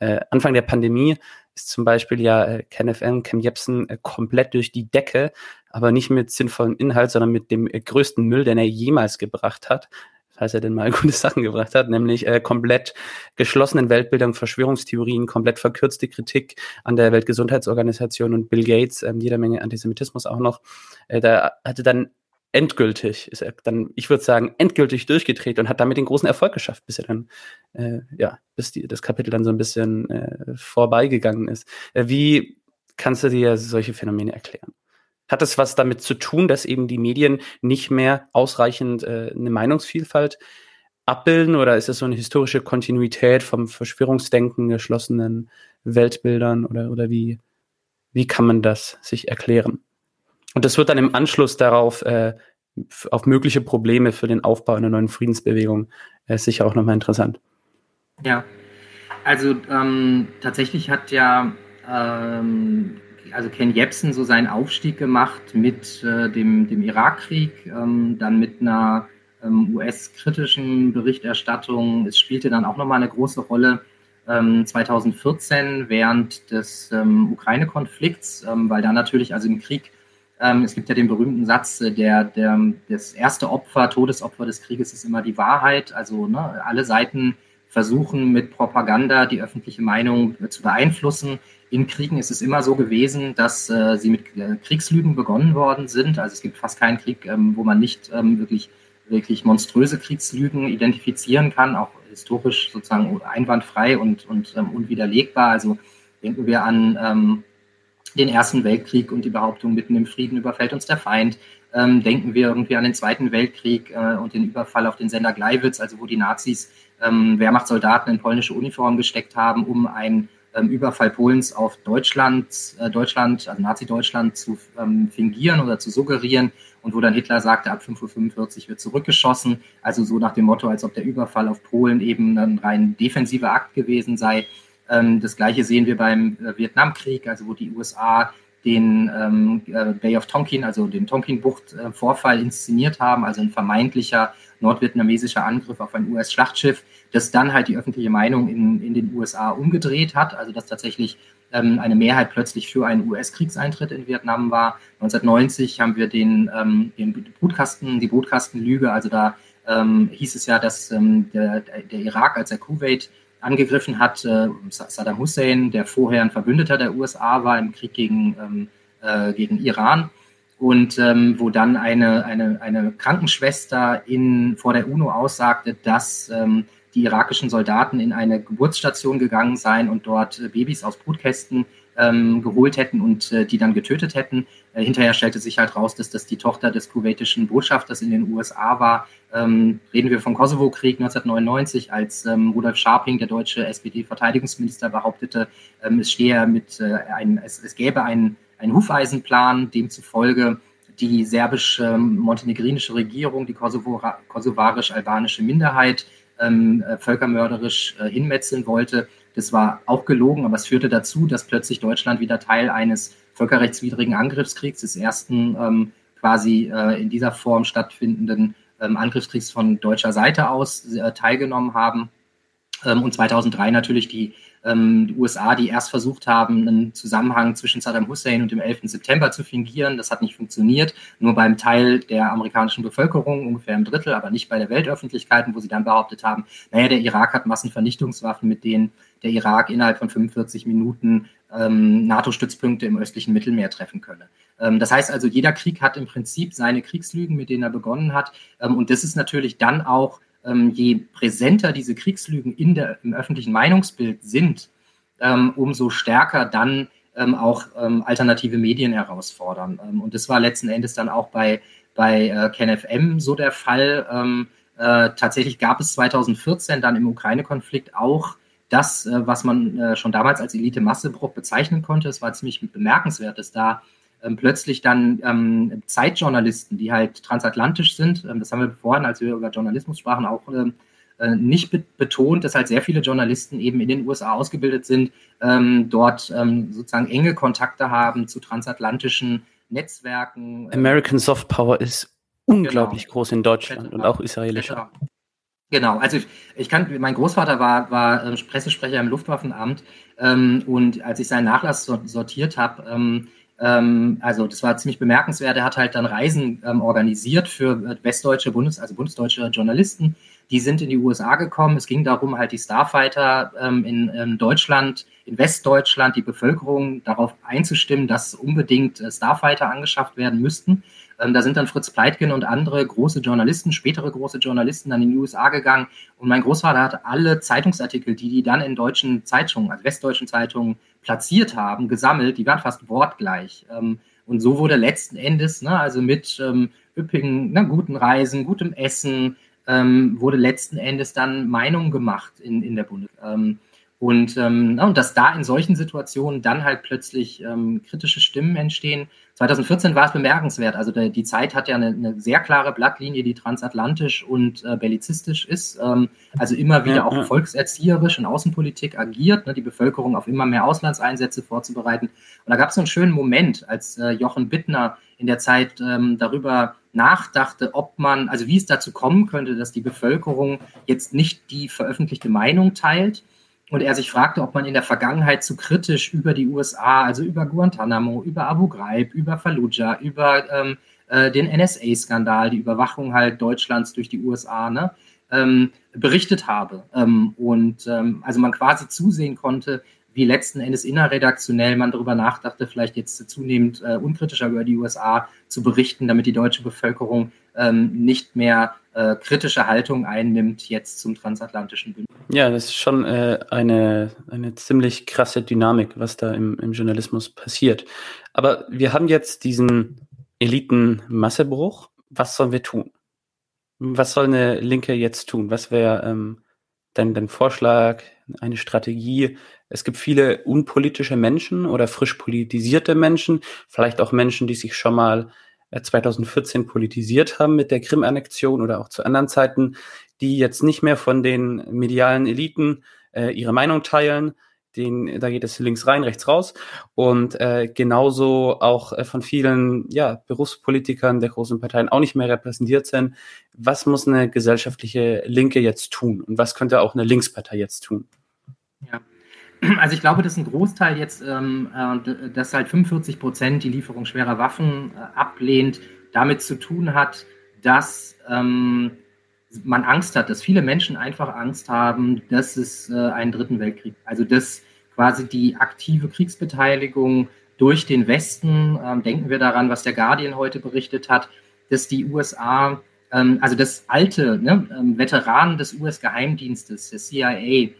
Speaker 1: Äh, Anfang der Pandemie ist zum Beispiel ja äh, KenFM, Cam Jepsen äh, komplett durch die Decke, aber nicht mit sinnvollem Inhalt, sondern mit dem äh, größten Müll, den er jemals gebracht hat, falls er denn mal gute Sachen gebracht hat, nämlich äh, komplett geschlossenen Weltbildern, Verschwörungstheorien, komplett verkürzte Kritik an der Weltgesundheitsorganisation und Bill Gates, ähm, jeder Menge Antisemitismus auch noch. Äh, da hatte dann endgültig, ist er dann, ich würde sagen, endgültig durchgedreht und hat damit den großen Erfolg geschafft, bis er dann, äh, ja, bis die, das Kapitel dann so ein bisschen äh, vorbeigegangen ist. Äh, wie kannst du dir solche Phänomene erklären? Hat es was damit zu tun, dass eben die Medien nicht mehr ausreichend äh, eine Meinungsvielfalt abbilden oder ist es so eine historische Kontinuität vom Verschwörungsdenken, geschlossenen Weltbildern oder, oder wie, wie kann man das sich erklären? Und das wird dann im Anschluss darauf äh, auf mögliche Probleme für den Aufbau einer neuen Friedensbewegung äh, sicher auch nochmal interessant.
Speaker 2: Ja, also ähm, tatsächlich hat ja ähm, also Ken Jebsen so seinen Aufstieg gemacht mit äh, dem, dem Irakkrieg, ähm, dann mit einer ähm, US-kritischen Berichterstattung. Es spielte dann auch nochmal eine große Rolle 2014 ähm, während des ähm, Ukraine-Konflikts, ähm, weil da natürlich, also im Krieg, es gibt ja den berühmten Satz, äh, der, der, das erste Opfer, Todesopfer des Krieges ist immer die Wahrheit. Also ne, alle Seiten versuchen mit Propaganda die öffentliche Meinung zu beeinflussen. In Kriegen ist es immer so gewesen, dass äh, sie mit äh, Kriegslügen begonnen worden sind. Also es gibt fast keinen Krieg, ähm, wo man nicht ähm, wirklich, wirklich monströse Kriegslügen identifizieren kann, auch historisch sozusagen einwandfrei und, und ähm, unwiderlegbar. Also denken wir an ähm, den Ersten Weltkrieg und die Behauptung, mitten im Frieden überfällt uns der Feind. Ähm, denken wir irgendwie an den Zweiten Weltkrieg äh, und den Überfall auf den Sender Gleiwitz, also wo die Nazis ähm, Wehrmachtssoldaten in polnische Uniformen gesteckt haben, um einen ähm, Überfall Polens auf Deutschland, äh, Deutschland, also Nazi-Deutschland zu ähm, fingieren oder zu suggerieren und wo dann Hitler sagte, ab 5.45 Uhr wird zurückgeschossen. Also so nach dem Motto, als ob der Überfall auf Polen eben ein rein defensiver Akt gewesen sei. Ähm, das gleiche sehen wir beim äh, Vietnamkrieg, also wo die USA den ähm, äh, Bay of Tonkin, also den Tonkin-Bucht-Vorfall inszeniert haben, also ein vermeintlicher nordvietnamesischer Angriff auf ein US-Schlachtschiff, das dann halt die öffentliche Meinung in, in den USA umgedreht hat, also dass tatsächlich ähm, eine Mehrheit plötzlich für einen US-Kriegseintritt in Vietnam war. 1990 haben wir den, ähm, den Brutkasten, die Brutkastenlüge, also da ähm, hieß es ja, dass ähm, der, der Irak, als er Kuwait angegriffen hat, äh, Saddam Hussein, der vorher ein Verbündeter der USA war im Krieg gegen, ähm, äh, gegen Iran, und ähm, wo dann eine, eine, eine Krankenschwester in, vor der UNO aussagte, dass ähm, die irakischen Soldaten in eine Geburtsstation gegangen seien und dort äh, Babys aus Brutkästen ähm, geholt hätten und äh, die dann getötet hätten. Äh, hinterher stellte sich halt raus, dass das die Tochter des kuwaitischen Botschafters in den USA war. Ähm, reden wir vom Kosovo-Krieg 1999, als ähm, Rudolf Scharping, der deutsche SPD-Verteidigungsminister, behauptete, ähm, es stehe mit äh, ein, es, es gäbe einen ein Hufeisenplan, demzufolge die serbisch-montenegrinische Regierung die kosovarisch-albanische Minderheit ähm, äh, völkermörderisch äh, hinmetzeln wollte. Das war auch gelogen, aber es führte dazu, dass plötzlich Deutschland wieder Teil eines völkerrechtswidrigen Angriffskriegs, des ersten ähm, quasi äh, in dieser Form stattfindenden ähm, Angriffskriegs von deutscher Seite aus äh, teilgenommen haben. Ähm, und 2003 natürlich die ähm, die USA, die erst versucht haben, einen Zusammenhang zwischen Saddam Hussein und dem 11. September zu fingieren. Das hat nicht funktioniert, nur beim Teil der amerikanischen Bevölkerung, ungefähr ein Drittel, aber nicht bei der Weltöffentlichkeit, wo sie dann behauptet haben, naja, der Irak hat Massenvernichtungswaffen, mit denen der Irak innerhalb von 45 Minuten ähm, NATO-Stützpunkte im östlichen Mittelmeer treffen könne. Ähm, das heißt also, jeder Krieg hat im Prinzip seine Kriegslügen, mit denen er begonnen hat. Ähm, und das ist natürlich dann auch ähm, je präsenter diese Kriegslügen in der, im öffentlichen Meinungsbild sind, ähm, umso stärker dann ähm, auch ähm, alternative Medien herausfordern. Ähm, und das war letzten Endes dann auch bei, bei äh, KenFM so der Fall. Ähm, äh, tatsächlich gab es 2014 dann im Ukraine-Konflikt auch das, äh, was man äh, schon damals als Elite-Massebruch bezeichnen konnte. Es war ziemlich bemerkenswert, dass da ähm, plötzlich dann ähm, Zeitjournalisten, die halt transatlantisch sind, ähm, das haben wir vorhin, als wir über Journalismus sprachen, auch ähm, äh, nicht be betont, dass halt sehr viele Journalisten eben in den USA ausgebildet sind, ähm, dort sozusagen enge Kontakte haben zu transatlantischen Netzwerken.
Speaker 1: American Soft Power ist unglaublich genau. groß in Deutschland und auch israelischer.
Speaker 2: Genau, also ich, ich kann, mein Großvater war, war äh, Pressesprecher im Luftwaffenamt ähm, und als ich seinen Nachlass sortiert habe, ähm, ähm, also das war ziemlich bemerkenswert. Er hat halt dann Reisen ähm, organisiert für westdeutsche Bundes, also bundesdeutsche Journalisten. Die sind in die USA gekommen. Es ging darum, halt die Starfighter ähm, in, in, Deutschland, in Westdeutschland, die Bevölkerung darauf einzustimmen, dass unbedingt äh, Starfighter angeschafft werden müssten. Ähm, da sind dann Fritz Pleitgen und andere große Journalisten, spätere große Journalisten dann in die USA gegangen. Und mein Großvater hat alle Zeitungsartikel, die die dann in deutschen Zeitungen, also westdeutschen Zeitungen platziert haben, gesammelt. Die waren fast wortgleich. Ähm, und so wurde letzten Endes, ne, also mit ähm, üppigen, ne, guten Reisen, gutem Essen, ähm, wurde letzten Endes dann Meinung gemacht in, in der Bundes. Ähm, Und, ähm, und dass da in solchen Situationen dann halt plötzlich ähm, kritische Stimmen entstehen. 2014 war es bemerkenswert. Also der, die Zeit hat ja eine, eine, sehr klare Blattlinie, die transatlantisch und äh, bellizistisch ist. Ähm, also immer wieder ja, auch ja. volkserzieherisch in Außenpolitik agiert, ne, die Bevölkerung auf immer mehr Auslandseinsätze vorzubereiten. Und da gab es so einen schönen Moment, als äh, Jochen Bittner in der Zeit ähm, darüber nachdachte, ob man, also wie es dazu kommen könnte, dass die Bevölkerung jetzt nicht die veröffentlichte Meinung teilt, und er sich fragte, ob man in der Vergangenheit zu kritisch über die USA, also über Guantanamo, über Abu Ghraib, über Fallujah, über ähm, äh, den NSA-Skandal, die Überwachung halt Deutschlands durch die USA, ne, ähm, berichtet habe. Ähm, und ähm, also man quasi zusehen konnte, wie letzten Endes innerredaktionell man darüber nachdachte, vielleicht jetzt zunehmend äh, unkritischer über die USA zu berichten, damit die deutsche Bevölkerung ähm, nicht mehr äh, kritische Haltung einnimmt jetzt zum transatlantischen Bündnis.
Speaker 1: Ja, das ist schon äh, eine, eine ziemlich krasse Dynamik, was da im, im Journalismus passiert. Aber wir haben jetzt diesen Elitenmassebruch. Was sollen wir tun? Was soll eine Linke jetzt tun? Was wäre ähm, dein, dein Vorschlag, eine Strategie? Es gibt viele unpolitische Menschen oder frisch politisierte Menschen, vielleicht auch Menschen, die sich schon mal 2014 äh, politisiert haben mit der Krim-Annexion oder auch zu anderen Zeiten, die jetzt nicht mehr von den medialen Eliten äh, ihre Meinung teilen. Den, da geht es links rein, rechts raus. Und äh, genauso auch äh, von vielen ja, Berufspolitikern der großen Parteien auch nicht mehr repräsentiert sind. Was muss eine gesellschaftliche Linke jetzt tun? Und was könnte auch eine Linkspartei jetzt tun?
Speaker 2: Ja. Also ich glaube, dass ein Großteil jetzt, ähm, äh, dass halt 45 Prozent die Lieferung schwerer Waffen äh, ablehnt, damit zu tun hat, dass ähm, man Angst hat, dass viele Menschen einfach Angst haben, dass es äh, einen dritten Weltkrieg, also dass quasi die aktive Kriegsbeteiligung durch den Westen, ähm, denken wir daran, was der Guardian heute berichtet hat, dass die USA, ähm, also das alte ne, ähm, Veteranen des US-Geheimdienstes, der CIA,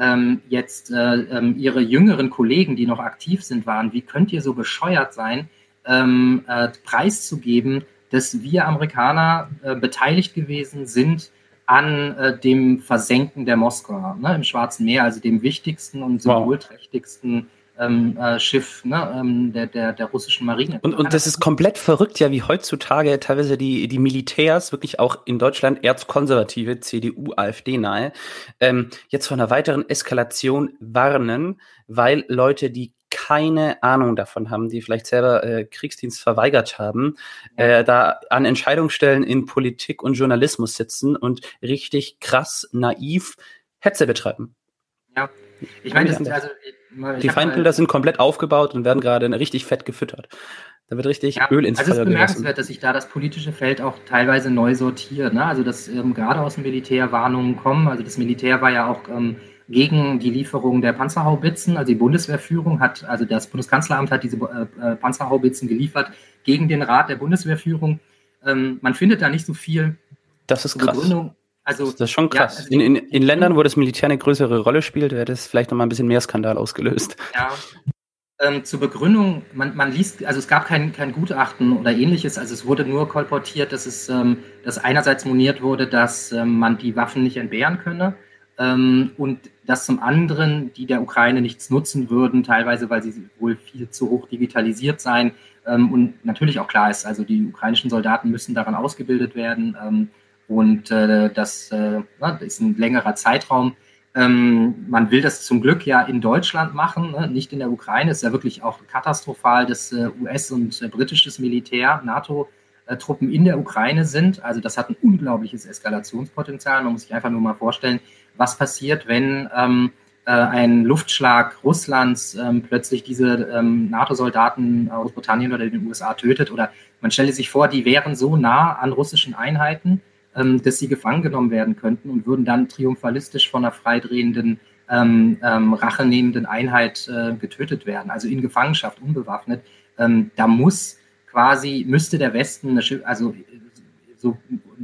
Speaker 2: ähm, jetzt äh, ähm, ihre jüngeren Kollegen, die noch aktiv sind, waren, wie könnt ihr so bescheuert sein, ähm, äh, preiszugeben, dass wir Amerikaner äh, beteiligt gewesen sind an äh, dem Versenken der Moskau ne, im Schwarzen Meer, also dem wichtigsten und symbolträchtigsten ähm, äh, Schiff ne, ähm, der, der, der russischen Marine.
Speaker 1: Und, und das ist komplett verrückt, ja, wie heutzutage teilweise die, die Militärs, wirklich auch in Deutschland erzkonservative, CDU, AfD nahe, ähm, jetzt von einer weiteren Eskalation warnen, weil Leute, die keine Ahnung davon haben, die vielleicht selber äh, Kriegsdienst verweigert haben, äh, da an Entscheidungsstellen in Politik und Journalismus sitzen und richtig krass naiv Hetze betreiben.
Speaker 2: Ja, ich meine, das, also
Speaker 1: die Feindbilder sind komplett aufgebaut und werden gerade richtig fett gefüttert. Da wird richtig ja, Öl ins also Feuer
Speaker 2: Also es ist bemerkenswert, dass sich da das politische Feld auch teilweise neu sortiert. Ne? Also dass ähm, gerade aus dem Militär Warnungen kommen. Also das Militär war ja auch ähm, gegen die Lieferung der Panzerhaubitzen. Also die Bundeswehrführung hat, also das Bundeskanzleramt hat diese äh, äh, Panzerhaubitzen geliefert gegen den Rat der Bundeswehrführung. Ähm, man findet da nicht so viel.
Speaker 1: Das ist krass. Begründung. Also, das ist schon krass. Ja, also in, in, in, Ländern, wo das Militär eine größere Rolle spielt, wäre das vielleicht nochmal ein bisschen mehr Skandal ausgelöst.
Speaker 2: Ja. Ähm, zur Begründung, man, man, liest, also es gab kein, kein Gutachten oder ähnliches, also es wurde nur kolportiert, dass es, ähm, dass einerseits moniert wurde, dass ähm, man die Waffen nicht entbehren könne ähm, und dass zum anderen die der Ukraine nichts nutzen würden, teilweise weil sie wohl viel zu hoch digitalisiert seien ähm, und natürlich auch klar ist, also die ukrainischen Soldaten müssen daran ausgebildet werden ähm, und äh, das, äh, ist ein längerer Zeitraum. Ähm, man will das zum Glück ja in Deutschland machen, ne? nicht in der Ukraine. Ist ja wirklich auch katastrophal, dass äh, US- und äh, britisches Militär, NATO-Truppen in der Ukraine sind. Also das hat ein unglaubliches Eskalationspotenzial. Man muss sich einfach nur mal vorstellen, was passiert, wenn ähm, äh, ein Luftschlag Russlands ähm, plötzlich diese ähm, NATO-Soldaten aus Britannien oder den USA tötet. Oder man stelle sich vor, die wären so nah an russischen Einheiten dass sie gefangen genommen werden könnten und würden dann triumphalistisch von einer freidrehenden, ähm, ähm, rachenehmenden Einheit äh, getötet werden, also in Gefangenschaft, unbewaffnet. Ähm, da muss quasi, müsste der Westen eine, also so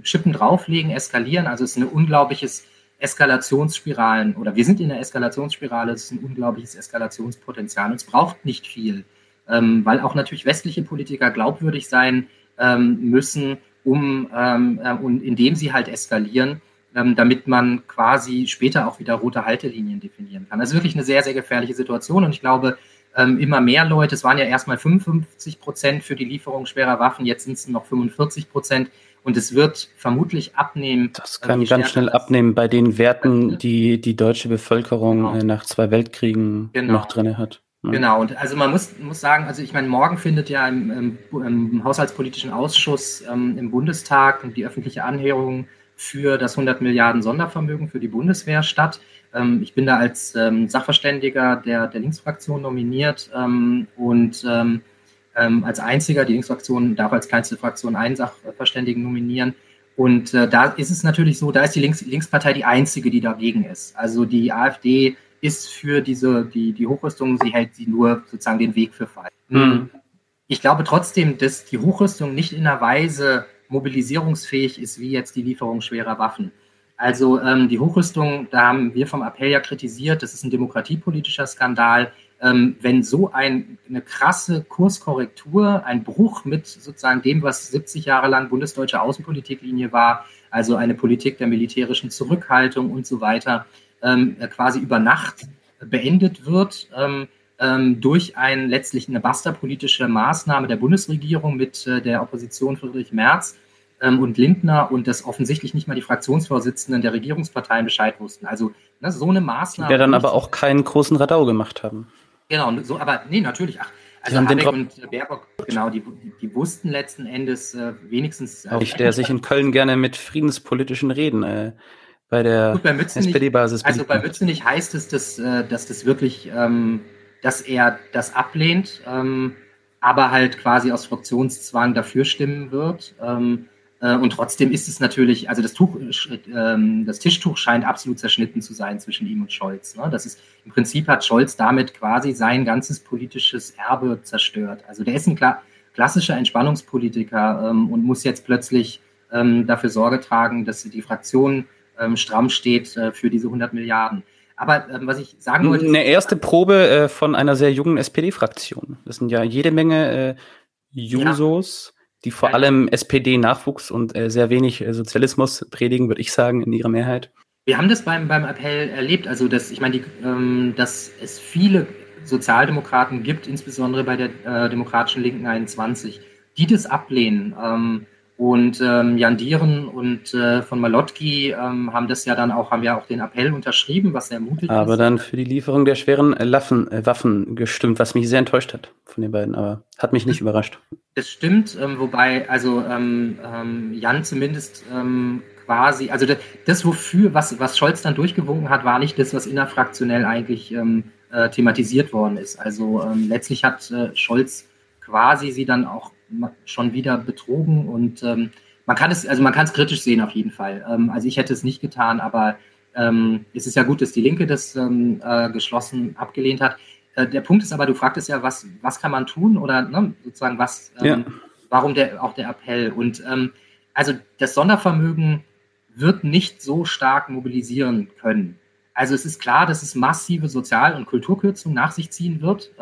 Speaker 2: Schippen drauflegen, eskalieren. Also es ist ein unglaubliches Eskalationsspiralen oder wir sind in der Eskalationsspirale, es ist ein unglaubliches Eskalationspotenzial und es braucht nicht viel, ähm, weil auch natürlich westliche Politiker glaubwürdig sein ähm, müssen, um ähm, äh, und indem sie halt eskalieren, ähm, damit man quasi später auch wieder rote Haltelinien definieren kann. Das ist wirklich eine sehr, sehr gefährliche Situation und ich glaube, ähm, immer mehr Leute, es waren ja erstmal 55 Prozent für die Lieferung schwerer Waffen, jetzt sind es noch 45 Prozent und es wird vermutlich abnehmen.
Speaker 1: Das kann ganz schnell abnehmen bei den Werten, die die deutsche Bevölkerung genau. Äh, nach zwei Weltkriegen genau. noch drin hat.
Speaker 2: Ja. Genau, und also man muss, muss sagen, also ich meine, morgen findet ja im, im, im Haushaltspolitischen Ausschuss ähm, im Bundestag die öffentliche Anhörung für das 100 Milliarden Sondervermögen für die Bundeswehr statt. Ähm, ich bin da als ähm, Sachverständiger der, der Linksfraktion nominiert ähm, und ähm, ähm, als einziger, die Linksfraktion darf als kleinste Fraktion einen Sachverständigen nominieren. Und äh, da ist es natürlich so, da ist die Links Linkspartei die einzige, die dagegen ist. Also die AfD ist für diese, die, die Hochrüstung, sie hält sie nur sozusagen den Weg für frei. Mhm. Ich glaube trotzdem, dass die Hochrüstung nicht in einer Weise mobilisierungsfähig ist, wie jetzt die Lieferung schwerer Waffen. Also ähm, die Hochrüstung, da haben wir vom Appell ja kritisiert, das ist ein demokratiepolitischer Skandal. Ähm, wenn so ein, eine krasse Kurskorrektur, ein Bruch mit sozusagen dem, was 70 Jahre lang bundesdeutsche Außenpolitiklinie war, also eine Politik der militärischen Zurückhaltung und so weiter, ähm, quasi über Nacht beendet wird ähm, ähm, durch ein letztlich eine basterpolitische Maßnahme der Bundesregierung mit äh, der Opposition Friedrich Merz ähm, und Lindner und dass offensichtlich nicht mal die Fraktionsvorsitzenden der Regierungsparteien Bescheid wussten. Also ne, so eine Maßnahme.
Speaker 1: Die dann aber auch keinen großen Radau gemacht haben.
Speaker 2: Genau, so, aber nee, natürlich. Ach, also Habeck und Baerbock, genau, die, die, wussten letzten Endes äh, wenigstens.
Speaker 1: Äh, ich, der sich in Köln gerne mit friedenspolitischen Reden äh, bei der
Speaker 2: SPD-Basis. Also bei Mützenich heißt es, dass, äh, dass das wirklich, ähm, dass er das ablehnt, ähm, aber halt quasi aus Fraktionszwang dafür stimmen wird. Ähm, äh, und trotzdem ist es natürlich, also das Tuch, äh, das Tischtuch scheint absolut zerschnitten zu sein zwischen ihm und Scholz. Ne? Das ist im Prinzip hat Scholz damit quasi sein ganzes politisches Erbe zerstört. Also der ist ein klar, klassischer Entspannungspolitiker ähm, und muss jetzt plötzlich ähm, dafür Sorge tragen, dass die Fraktion ähm, stramm steht äh, für diese 100 Milliarden. Aber ähm, was ich sagen wollte.
Speaker 1: Eine erste Probe äh, von einer sehr jungen SPD-Fraktion. Das sind ja jede Menge äh, Jusos, ja. die vor ja, allem SPD-Nachwuchs und äh, sehr wenig äh, Sozialismus predigen, würde ich sagen, in ihrer Mehrheit.
Speaker 2: Wir haben das beim, beim Appell erlebt, also dass, ich meine, die, ähm, dass es viele Sozialdemokraten gibt, insbesondere bei der äh, Demokratischen Linken 21, die das ablehnen. Ähm, und ähm, Jan Dieren und äh, von Malotki ähm, haben das ja dann auch, haben ja auch den Appell unterschrieben, was sehr mutig
Speaker 1: aber ist. Aber dann für die Lieferung der schweren Laffen, äh, Waffen gestimmt, was mich sehr enttäuscht hat von den beiden, aber hat mich nicht überrascht.
Speaker 2: Das stimmt, ähm, wobei, also ähm, ähm, Jan zumindest ähm, quasi, also das, das, wofür, was, was Scholz dann durchgewunken hat, war nicht das, was innerfraktionell eigentlich ähm, äh, thematisiert worden ist. Also ähm, letztlich hat äh, Scholz quasi sie dann auch schon wieder betrogen und ähm, man kann es, also man kann es kritisch sehen auf jeden Fall. Ähm, also ich hätte es nicht getan, aber ähm, es ist ja gut, dass die Linke das ähm, äh, geschlossen abgelehnt hat. Äh, der Punkt ist aber, du fragtest ja, was, was kann man tun oder ne, sozusagen was, ähm, ja. warum der, auch der Appell. Und ähm, also das Sondervermögen wird nicht so stark mobilisieren können. Also es ist klar, dass es massive Sozial- und Kulturkürzungen nach sich ziehen wird.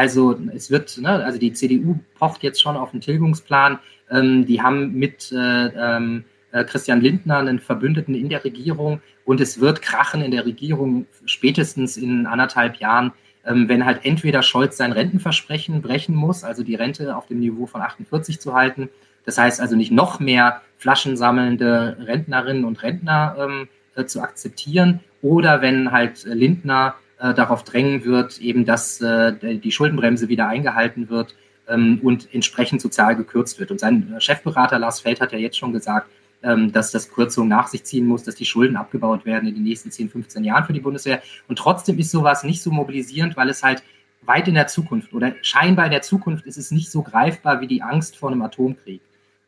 Speaker 2: Also es wird, ne, also die CDU pocht jetzt schon auf einen Tilgungsplan. Ähm, die haben mit äh, ähm, äh, Christian Lindner einen Verbündeten in der Regierung und es wird krachen in der Regierung spätestens in anderthalb Jahren, ähm, wenn halt entweder Scholz sein Rentenversprechen brechen muss, also die Rente auf dem Niveau von 48 zu halten. Das heißt also nicht noch mehr flaschensammelnde Rentnerinnen und Rentner ähm, äh, zu akzeptieren oder wenn halt Lindner äh, darauf drängen wird, eben, dass äh, die Schuldenbremse wieder eingehalten wird ähm, und entsprechend sozial gekürzt wird. Und sein Chefberater Lars Feld hat ja jetzt schon gesagt, ähm, dass das Kürzung nach sich ziehen muss, dass die Schulden abgebaut werden in den nächsten 10, 15 Jahren für die Bundeswehr. Und trotzdem ist sowas nicht so mobilisierend, weil es halt weit in der Zukunft oder scheinbar in der Zukunft ist es nicht so greifbar wie die Angst vor einem Atomkrieg.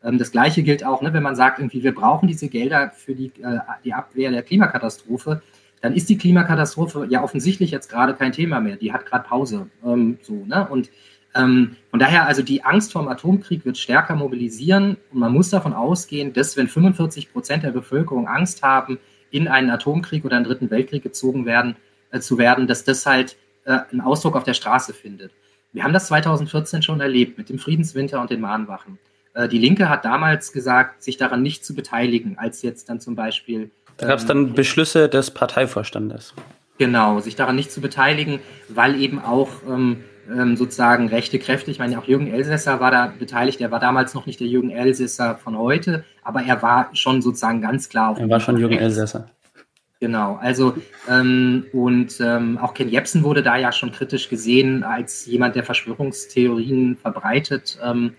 Speaker 2: Ähm, das Gleiche gilt auch, ne, wenn man sagt, irgendwie, wir brauchen diese Gelder für die, äh, die Abwehr der Klimakatastrophe dann ist die Klimakatastrophe ja offensichtlich jetzt gerade kein Thema mehr. Die hat gerade Pause. Ähm, so, ne? Und ähm, von daher, also die Angst vor dem Atomkrieg wird stärker mobilisieren und man muss davon ausgehen, dass wenn 45 Prozent der Bevölkerung Angst haben, in einen Atomkrieg oder einen dritten Weltkrieg gezogen werden, äh, zu werden, dass das halt äh, einen Ausdruck auf der Straße findet. Wir haben das 2014 schon erlebt mit dem Friedenswinter und den Mahnwachen. Äh, die Linke hat damals gesagt, sich daran nicht zu beteiligen, als jetzt dann zum Beispiel
Speaker 1: Da gab es dann ähm, Beschlüsse des Parteivorstandes.
Speaker 2: Genau, sich daran nicht zu beteiligen, weil eben auch ähm, ähm, sozusagen rechte Kräfte, ich meine, auch Jürgen Elsässer war da beteiligt, er war damals noch nicht der Jürgen Elsässer von heute, aber er war schon sozusagen ganz klar
Speaker 1: auf Er war schon Jürgen Elsässer.
Speaker 2: Genau, also ähm, und ähm, auch Ken Jebsen wurde da ja schon kritisch gesehen als jemand, der Verschwörungstheorien verbreitet ähm,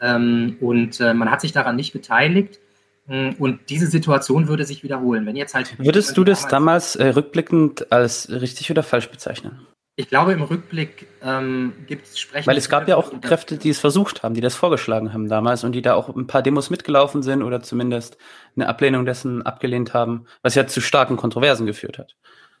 Speaker 2: ähm und äh, man hat sich daran nicht beteiligt. Hm, und diese Situation würde sich wiederholen. Wenn jetzt halt.
Speaker 1: Würdest du das damals, damals äh, rückblickend als richtig oder falsch bezeichnen?
Speaker 2: Ich glaube, im Rückblick ähm, gibt es
Speaker 1: Sprechen. Weil es gab ja auch Kräfte, die es versucht haben, die das vorgeschlagen haben damals und die da auch ein paar Demos mitgelaufen sind oder zumindest eine Ablehnung dessen abgelehnt haben, was ja zu starken Kontroversen geführt hat.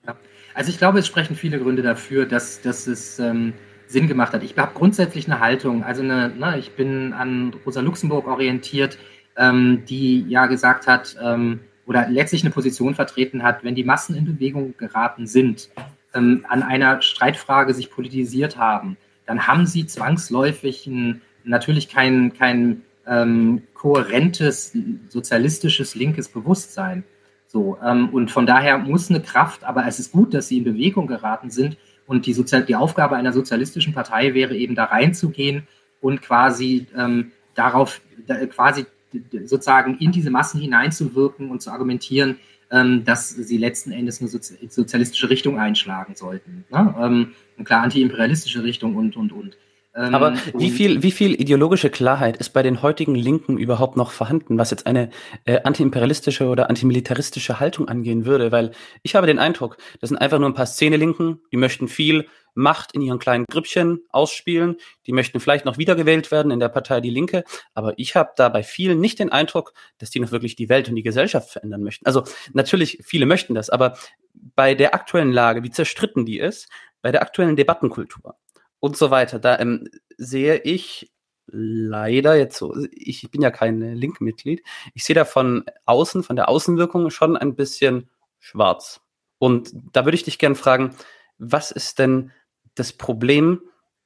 Speaker 2: Ja. Also ich glaube, es sprechen viele Gründe dafür, dass, dass es ähm, Sinn gemacht hat. Ich habe grundsätzlich eine Haltung, also eine, na, ne, ich bin an Rosa Luxemburg orientiert, ähm, die ja gesagt hat, ähm, oder letztlich eine Position vertreten hat, wenn die Massen in Bewegung geraten sind, ähm, an einer Streitfrage sich politisiert haben, dann haben sie zwangsläufig ein, natürlich kein, kein ähm, kohärentes sozialistisches linkes Bewusstsein. So, ähm, und von daher muss eine Kraft, aber es ist gut, dass sie in Bewegung geraten sind. Und die, Sozial die Aufgabe einer sozialistischen Partei wäre eben da reinzugehen und quasi ähm, darauf, da, quasi sozusagen in diese Massen hineinzuwirken und zu argumentieren, ähm, dass sie letzten Endes eine sozialistische Richtung einschlagen sollten. Ne? Ähm, eine klar antiimperialistische Richtung und, und, und.
Speaker 1: Ähm, Aber wie viel, wie viel ideologische Klarheit ist bei den heutigen Linken überhaupt noch vorhanden, was jetzt eine äh, antiimperialistische oder antimilitaristische Haltung angehen würde? Weil ich habe den Eindruck, das sind einfach nur ein paar Szene-Linken, die möchten viel Macht in ihren kleinen Grüppchen ausspielen. Die möchten vielleicht noch wiedergewählt werden in der Partei Die Linke. Aber ich habe da bei vielen nicht den Eindruck, dass die noch wirklich die Welt und die Gesellschaft verändern möchten. Also natürlich, viele möchten das, aber bei der aktuellen Lage, wie zerstritten die ist, bei der aktuellen Debattenkultur und so weiter, da ähm, sehe ich leider jetzt so, ich bin ja kein Link-Mitglied, ich sehe da von außen, von der Außenwirkung schon ein bisschen schwarz. Und da würde ich dich gerne fragen, was ist denn das Problem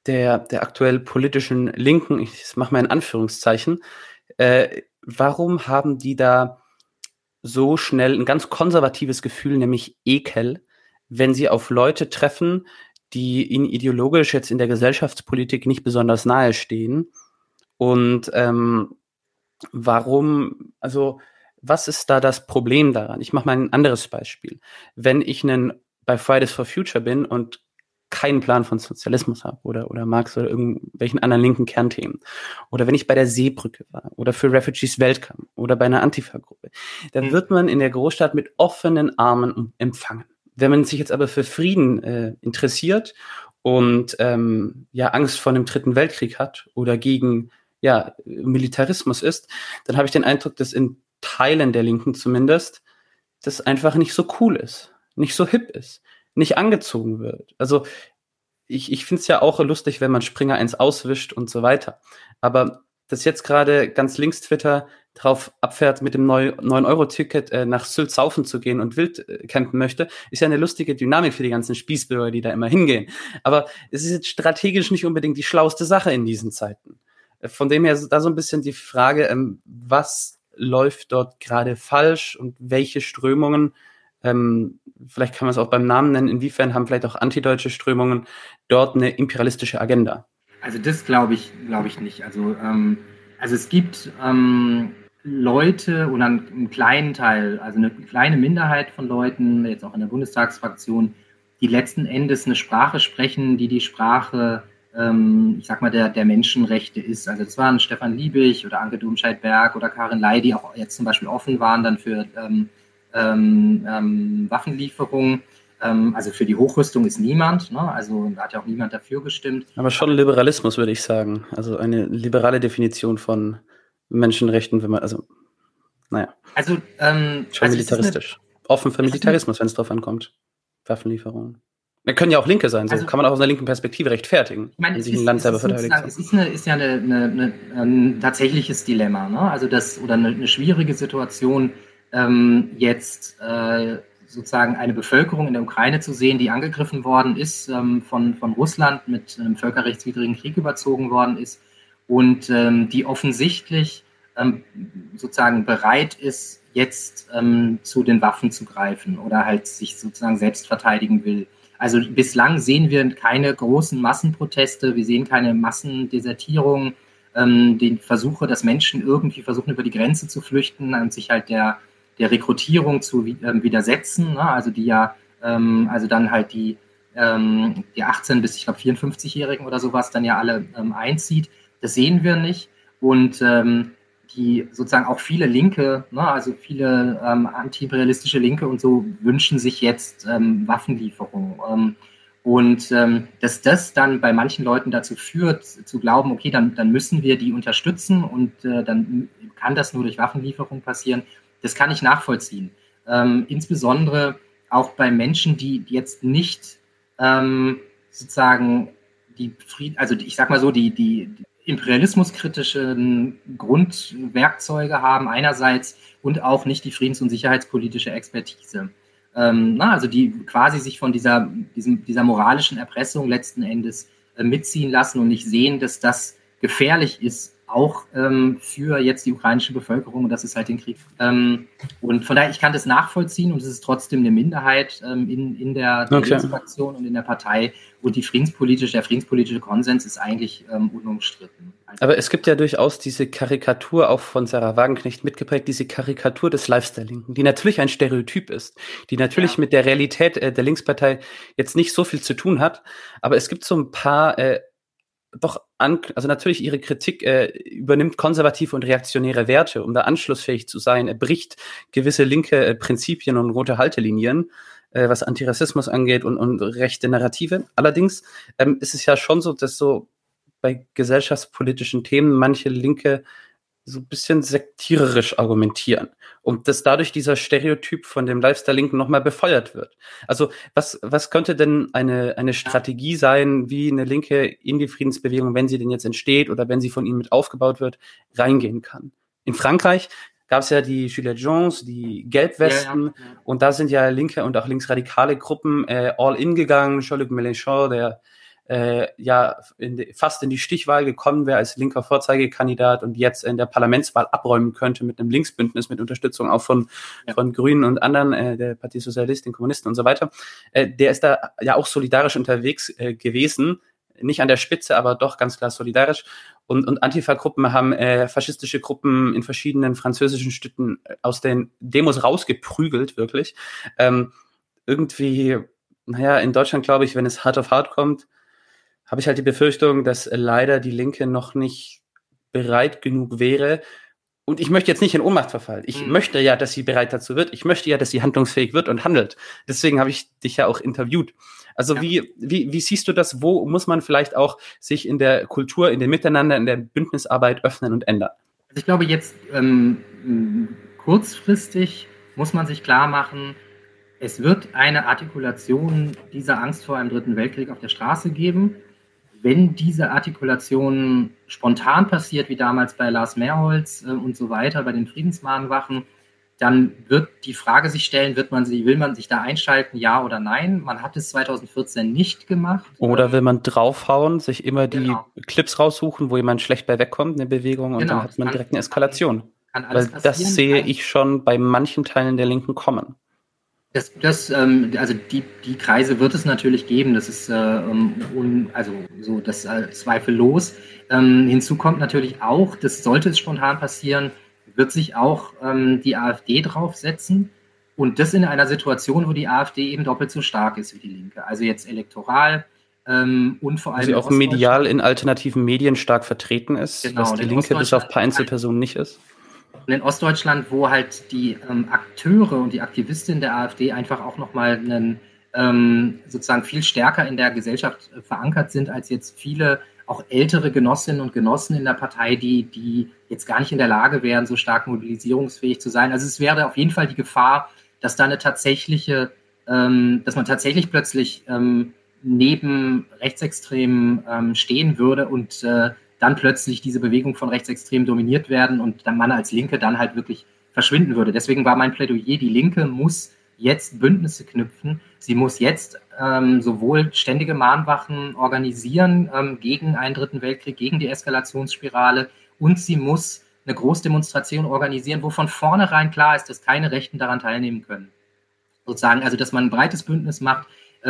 Speaker 1: der, der aktuell politischen Linken, ich mache mal in Anführungszeichen, äh, warum haben die da so schnell ein ganz konservatives Gefühl, nämlich Ekel, wenn sie auf Leute treffen, die ihnen ideologisch jetzt in der Gesellschaftspolitik nicht besonders nahe stehen? Und ähm, warum, also was ist da das Problem daran? Ich mache mal ein anderes Beispiel. Wenn ich einen bei Fridays for Future bin und keinen Plan von Sozialismus habe oder, oder Marx oder irgendwelchen anderen linken Kernthemen. Oder wenn ich bei der Seebrücke war oder für Refugees Weltcome oder bei einer Antifa-Gruppe, dann mhm. wird man in der Großstadt mit offenen Armen empfangen. Wenn man sich jetzt aber für Frieden äh, interessiert und ähm, ja Angst vor einem dritten Weltkrieg hat oder gegen ja Militarismus ist, dann habe ich den Eindruck, dass in Teilen der Linken zumindest das einfach nicht so cool ist, nicht so hip ist nicht angezogen wird. Also ich, ich finde es ja auch lustig, wenn man Springer eins auswischt und so weiter. Aber dass jetzt gerade ganz links Twitter drauf abfährt, mit dem 9-Euro-Ticket äh, nach Sylt saufen zu gehen und wild äh, campen möchte, ist ja eine lustige Dynamik für die ganzen Spießbürger, die da immer hingehen. Aber es ist jetzt strategisch nicht unbedingt die schlauste Sache in diesen Zeiten. Äh, von dem her da so ein bisschen die Frage, ähm, was läuft dort gerade falsch und welche Strömungen ähm, vielleicht kann man es auch beim Namen nennen, inwiefern haben vielleicht auch antideutsche Strömungen dort eine imperialistische Agenda?
Speaker 2: Also das glaube ich, glaube ich nicht. Also, ähm, also es gibt ähm, Leute oder einen kleinen Teil, also eine kleine Minderheit von Leuten, jetzt auch in der Bundestagsfraktion, die letzten Endes eine Sprache sprechen, die die Sprache, ähm, ich sag mal, der, der Menschenrechte ist. Also das waren Stefan Liebig oder Anke Domscheit-Berg oder Karin Ley, die auch jetzt zum Beispiel offen waren dann für ähm, ähm, ähm, Waffenlieferungen. Ähm, also für die Hochrüstung ist niemand, ne? also da hat ja auch niemand dafür gestimmt.
Speaker 1: Aber schon Liberalismus, würde ich sagen. Also eine liberale Definition von Menschenrechten, wenn man, also, naja.
Speaker 2: Also,
Speaker 1: ähm, schon also militaristisch. Eine, Offen für Militarismus, wenn es drauf ankommt. Waffenlieferungen. Wir können ja auch Linke sein, so also, kann man auch aus einer linken Perspektive rechtfertigen,
Speaker 2: ich meine, wenn sich ein Land selber verteidigt. Es ist, eine, ist ja eine, eine, ein tatsächliches Dilemma, ne? also das, oder eine schwierige Situation, ähm, jetzt äh, sozusagen eine Bevölkerung in der Ukraine zu sehen, die angegriffen worden ist, ähm, von, von Russland mit einem völkerrechtswidrigen Krieg überzogen worden ist und ähm, die offensichtlich ähm, sozusagen bereit ist, jetzt ähm, zu den Waffen zu greifen oder halt sich sozusagen selbst verteidigen will. Also bislang sehen wir keine großen Massenproteste, wir sehen keine Massendesertierung, ähm, den Versuche, dass Menschen irgendwie versuchen, über die Grenze zu flüchten und sich halt der, der Rekrutierung zu äh, widersetzen, ne? also die ja, ähm, also dann halt die, ähm, die 18 bis, ich glaube, 54-Jährigen oder sowas dann ja alle ähm, einzieht. Das sehen wir nicht. Und ähm, die sozusagen auch viele Linke, ne, also viele ähm, antiimperialistische Linke und so wünschen sich jetzt ähm, Waffenlieferungen. Ähm, und ähm, dass das dann bei manchen Leuten dazu führt, zu glauben, okay, dann, dann müssen wir die unterstützen und äh, dann kann das nur durch Waffenlieferung passieren, das kann ich nachvollziehen. Ähm, insbesondere auch bei Menschen, die jetzt nicht ähm, sozusagen die Fried, also ich sag mal so, die, die, imperialismuskritischen Grundwerkzeuge haben einerseits und auch nicht die friedens- und sicherheitspolitische Expertise ähm, na, also die quasi sich von dieser, diesem, dieser moralischen Erpressung letzten Endes äh, mitziehen lassen und nicht sehen, dass das gefährlich ist, auch ähm, für jetzt die ukrainische Bevölkerung und das ist halt den Krieg. Ähm, und von daher, ich kann das nachvollziehen und es ist trotzdem eine Minderheit ähm, in, in der okay. Fraktion und in der Partei und die friedenspolitische, der friedenspolitische Konsens ist eigentlich ähm, unumstritten.
Speaker 1: Also Aber es gibt ja durchaus diese Karikatur auch von Sarah Wagenknecht mitgeprägt, diese Karikatur des Lifestyle-Linken, die natürlich ein Stereotyp ist, die natürlich ja. mit der Realität äh, der Linkspartei jetzt nicht so viel zu tun hat. Aber es gibt so ein paar äh, doch an, also natürlich ihre Kritik äh, übernimmt konservative und reaktionäre Werte, um da anschlussfähig zu sein. Er bricht gewisse linke äh, Prinzipien und rote Haltelinien, äh, was Antirassismus angeht und, und rechte Narrative. Allerdings ähm, ist es ja schon so, dass so bei gesellschaftspolitischen Themen manche Linke so ein bisschen sektiererisch argumentieren und dass dadurch dieser Stereotyp von dem Lifestyle-Linken nochmal befeuert wird. Also was, was könnte denn eine, eine Strategie sein, wie eine Linke in die Friedensbewegung, wenn sie denn jetzt entsteht oder wenn sie von ihnen mit aufgebaut wird, reingehen kann? In Frankreich gab es ja die Gilets Jaunes, die Gelbwesten, ja, ja, ja. und da sind ja linke und auch linksradikale Gruppen äh, all in gegangen. Jean-Luc Mélenchon, der äh, ja in fast in die Stichwahl gekommen wäre als linker Vorzeigekandidat und jetzt in der Parlamentswahl abräumen könnte mit einem Linksbündnis mit Unterstützung auch von, ja. von Grünen und anderen, äh, der Partie Sozialist, den Kommunisten und so weiter, äh, der ist da ja auch solidarisch unterwegs äh, gewesen. Nicht an der Spitze, aber doch ganz klar solidarisch. Und, und Antifa-Gruppen haben äh, faschistische Gruppen in verschiedenen französischen Städten äh, aus den Demos rausgeprügelt, wirklich. Ähm, irgendwie, naja, in Deutschland glaube ich, wenn es hart auf hart kommt, habe ich halt die Befürchtung, dass leider die Linke noch nicht bereit genug wäre. Und ich möchte jetzt nicht in Ohnmacht verfallen. Ich mhm. möchte ja, dass sie bereit dazu wird. Ich möchte ja, dass sie handlungsfähig wird und handelt. Deswegen habe ich dich ja auch interviewt. Also ja. wie, wie, wie siehst du das? Wo muss man vielleicht auch sich in der Kultur, in dem Miteinander, in der Bündnisarbeit öffnen und ändern?
Speaker 2: Also ich glaube, jetzt ähm, kurzfristig muss man sich klar machen, es wird eine Artikulation dieser Angst vor einem dritten Weltkrieg auf der Straße geben wenn diese Artikulation spontan passiert, wie damals bei Lars Mehrholz äh, und so weiter, bei den Friedensmahnwachen, dann wird die Frage sich stellen, wird man sie, will man sich da einschalten, ja oder nein? Man hat es 2014 nicht gemacht.
Speaker 1: Oder will man draufhauen, sich immer die genau. Clips raussuchen, wo jemand schlecht bei wegkommt, eine Bewegung, und genau, dann hat man direkt eine Eskalation. Kann, kann Weil das sehe ich schon bei manchen Teilen der Linken kommen.
Speaker 2: Das, das ähm, also die, die Kreise wird es natürlich geben, das ist äh, un, also so das äh, zweifellos. Ähm, hinzu kommt natürlich auch, das sollte es spontan passieren, wird sich auch ähm, die AfD draufsetzen und das in einer Situation, wo die AfD eben doppelt so stark ist wie die Linke. Also jetzt elektoral ähm, und vor allem.
Speaker 1: Sie auch medial in alternativen Medien stark vertreten ist, genau, was die Linke bis auf ein paar Einzelpersonen nicht ist.
Speaker 2: Und in Ostdeutschland, wo halt die ähm, Akteure und die Aktivistinnen der AfD einfach auch nochmal einen, ähm, sozusagen viel stärker in der Gesellschaft äh, verankert sind als jetzt viele auch ältere Genossinnen und Genossen in der Partei, die, die jetzt gar nicht in der Lage wären, so stark mobilisierungsfähig zu sein. Also es wäre auf jeden Fall die Gefahr, dass da eine tatsächliche, ähm, dass man tatsächlich plötzlich ähm, neben Rechtsextremen ähm, stehen würde und äh, dann plötzlich diese Bewegung von Rechtsextremen dominiert werden und dann man als Linke dann halt wirklich verschwinden würde. Deswegen war mein Plädoyer, die Linke muss jetzt Bündnisse knüpfen. Sie muss jetzt ähm, sowohl ständige Mahnwachen organisieren ähm, gegen einen dritten Weltkrieg, gegen die Eskalationsspirale und sie muss eine Großdemonstration organisieren, wo von vornherein klar ist, dass keine Rechten daran teilnehmen können. Sozusagen, also dass man ein breites Bündnis macht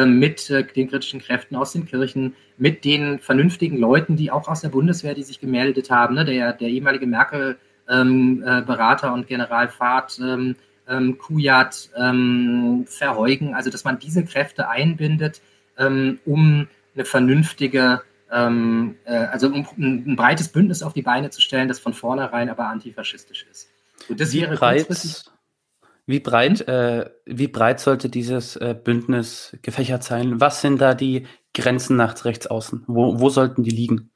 Speaker 2: mit äh, den kritischen Kräften aus den Kirchen, mit den vernünftigen Leuten, die auch aus der Bundeswehr, die sich gemeldet haben, ne? der, der ehemalige Merkel-Berater ähm, äh, und General Fahrt, ähm, ähm, Kujat, ähm, Verheugen, also dass man diese Kräfte einbindet, ähm, um eine vernünftige ähm, äh, also um ein, breites Bündnis auf die Beine zu stellen, das von vornherein aber antifaschistisch ist.
Speaker 1: So, das wie, breit, wie, breit, äh, wie breit sollte dieses äh, Bündnis gefächert sein? Was sind da die Grenzen nach rechts außen? Wo, wo sollten die liegen?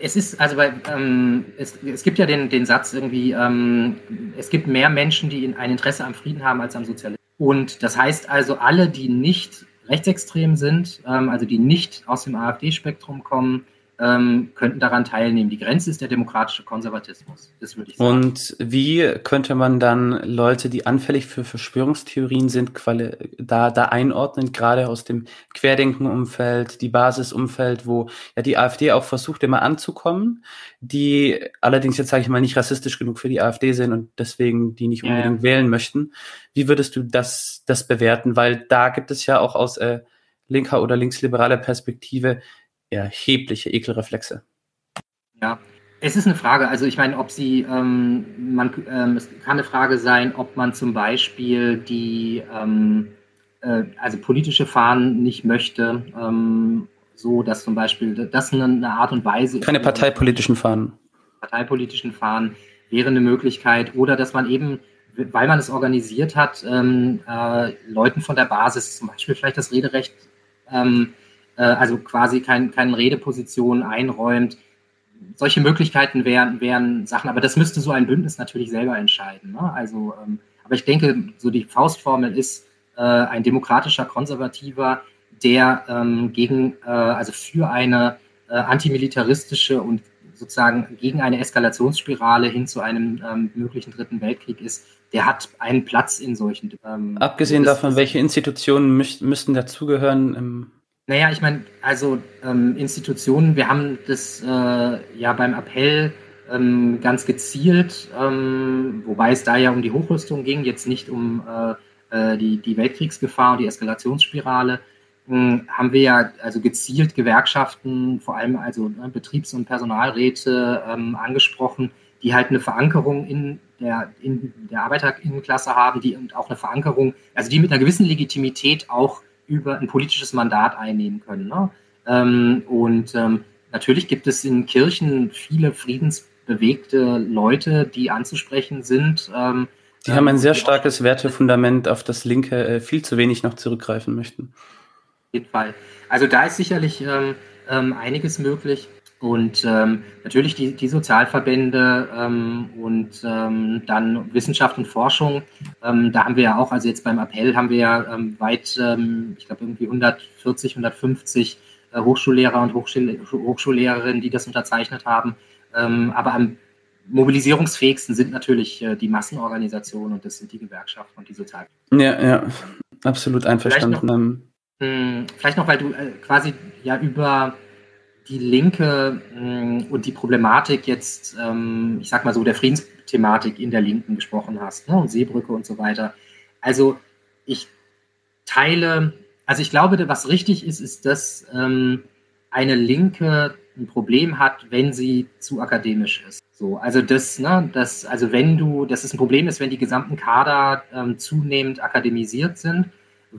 Speaker 2: Es ist, also bei, ähm, es, es, gibt ja den, den Satz irgendwie, ähm, es gibt mehr Menschen, die ein Interesse am Frieden haben als am Sozialismus. Und das heißt also, alle, die nicht rechtsextrem sind, ähm, also die nicht aus dem AfD-Spektrum kommen, ähm, könnten daran teilnehmen. Die Grenze ist der demokratische Konservatismus,
Speaker 1: das würde ich sagen. Und wie könnte man dann Leute, die anfällig für Verschwörungstheorien sind, da, da einordnen, gerade aus dem Querdenkenumfeld, die Basisumfeld, wo ja die AfD auch versucht, immer anzukommen, die allerdings jetzt, sage ich mal, nicht rassistisch genug für die AfD sind und deswegen die nicht unbedingt ja. wählen möchten. Wie würdest du das, das bewerten? Weil da gibt es ja auch aus äh, linker oder linksliberaler Perspektive erhebliche Ekelreflexe.
Speaker 2: Ja, es ist eine Frage. Also ich meine, ob sie, ähm, man, ähm, es kann eine Frage sein, ob man zum Beispiel die, ähm, äh, also politische Fahnen nicht möchte, ähm, so dass zum Beispiel das eine, eine Art und Weise.
Speaker 1: Keine ist, parteipolitischen Fahnen.
Speaker 2: Parteipolitischen Fahnen wäre eine Möglichkeit oder dass man eben weil man es organisiert hat, ähm, äh, Leuten von der Basis zum Beispiel vielleicht das Rederecht ähm, äh, also quasi kein, keine Redeposition einräumt. Solche Möglichkeiten wären, wären Sachen, aber das müsste so ein Bündnis natürlich selber entscheiden. Ne? Also, ähm, aber ich denke, so die Faustformel ist äh, ein demokratischer Konservativer, der ähm, gegen, äh, also für eine äh, antimilitaristische und sozusagen gegen eine Eskalationsspirale hin zu einem ähm, möglichen dritten Weltkrieg ist, der hat einen Platz in solchen.
Speaker 1: Ähm, Abgesehen davon, welche Institutionen müssten dazugehören?
Speaker 2: Naja, ich meine, also ähm, Institutionen, wir haben das äh, ja beim Appell ähm, ganz gezielt, ähm, wobei es da ja um die Hochrüstung ging, jetzt nicht um äh, äh die, die Weltkriegsgefahr und die Eskalationsspirale, hm, haben wir ja also gezielt Gewerkschaften, vor allem also ne, Betriebs- und Personalräte ähm, angesprochen, die halt eine Verankerung in der, in der Arbeiterinnenklasse haben, die und auch eine Verankerung, also die mit einer gewissen Legitimität auch über ein politisches Mandat einnehmen können. Ne? Ähm, und ähm, natürlich gibt es in Kirchen viele friedensbewegte Leute, die anzusprechen sind. Ähm,
Speaker 1: die haben ein sehr starkes Wertefundament, auf das Linke äh, viel zu wenig noch zurückgreifen möchten.
Speaker 2: Auf jeden Fall. Also da ist sicherlich ähm, ähm, einiges möglich. Und ähm, natürlich die, die Sozialverbände ähm, und ähm, dann Wissenschaft und Forschung. Ähm, da haben wir ja auch, also jetzt beim Appell haben wir ja ähm, weit, ähm, ich glaube irgendwie 140, 150 äh, Hochschullehrer und Hochschul Hochschullehrerinnen, die das unterzeichnet haben. Aber am mobilisierungsfähigsten sind natürlich äh, die Massenorganisationen und das sind die Gewerkschaften und die Sozialverbände.
Speaker 1: Ja, ja, absolut einverstanden.
Speaker 2: Vielleicht noch, mh, hm, vielleicht noch weil du äh, quasi ja über die Linke mh, und die Problematik jetzt, ähm, ich sag mal so, der Friedensthematik in der Linken gesprochen hast ne, und Seebrücke und so weiter. Also ich teile, also ich glaube, was richtig ist, ist, dass ähm, eine Linke ein Problem hat, wenn sie zu akademisch ist. So, also das, ne, das, also wenn du, dass es ein Problem ist, wenn die gesamten Kader ähm, zunehmend akademisiert sind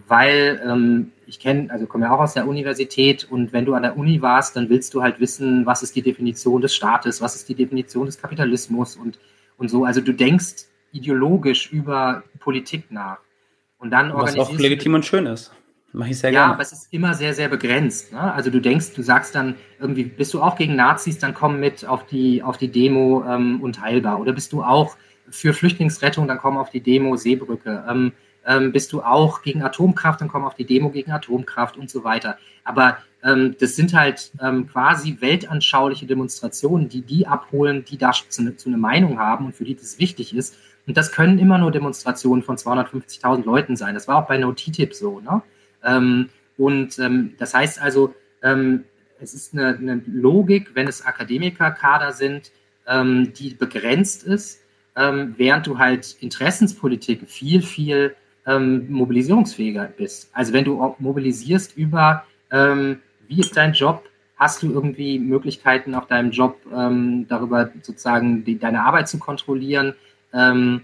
Speaker 2: weil ähm, ich kenne, also komme ja auch aus der Universität und wenn du an der Uni warst, dann willst du halt wissen, was ist die Definition des Staates, was ist die Definition des Kapitalismus und, und so. Also du denkst ideologisch über Politik nach. Und dann
Speaker 1: was auch legitim und schön ist.
Speaker 2: Mach ich sehr ja, gerne. aber es ist immer sehr, sehr begrenzt. Ne? Also du denkst, du sagst dann irgendwie, bist du auch gegen Nazis, dann komm mit auf die, auf die Demo ähm, unteilbar. Oder bist du auch für Flüchtlingsrettung, dann komm auf die Demo Seebrücke. Ähm, ähm, bist du auch gegen Atomkraft, dann komm auf die Demo gegen Atomkraft und so weiter. Aber ähm, das sind halt ähm, quasi weltanschauliche Demonstrationen, die die abholen, die da zu, zu einer Meinung haben und für die das wichtig ist. Und das können immer nur Demonstrationen von 250.000 Leuten sein. Das war auch bei No TTIP so. Ne? Ähm, und ähm, das heißt also, ähm, es ist eine, eine Logik, wenn es Akademikerkader sind, die begrenzt ist, während du halt Interessenspolitik viel, viel ähm, mobilisierungsfähiger bist. Also wenn du mobilisierst über, ähm, wie ist dein Job, hast du irgendwie Möglichkeiten auf deinem Job ähm, darüber sozusagen die, deine Arbeit zu kontrollieren, ähm,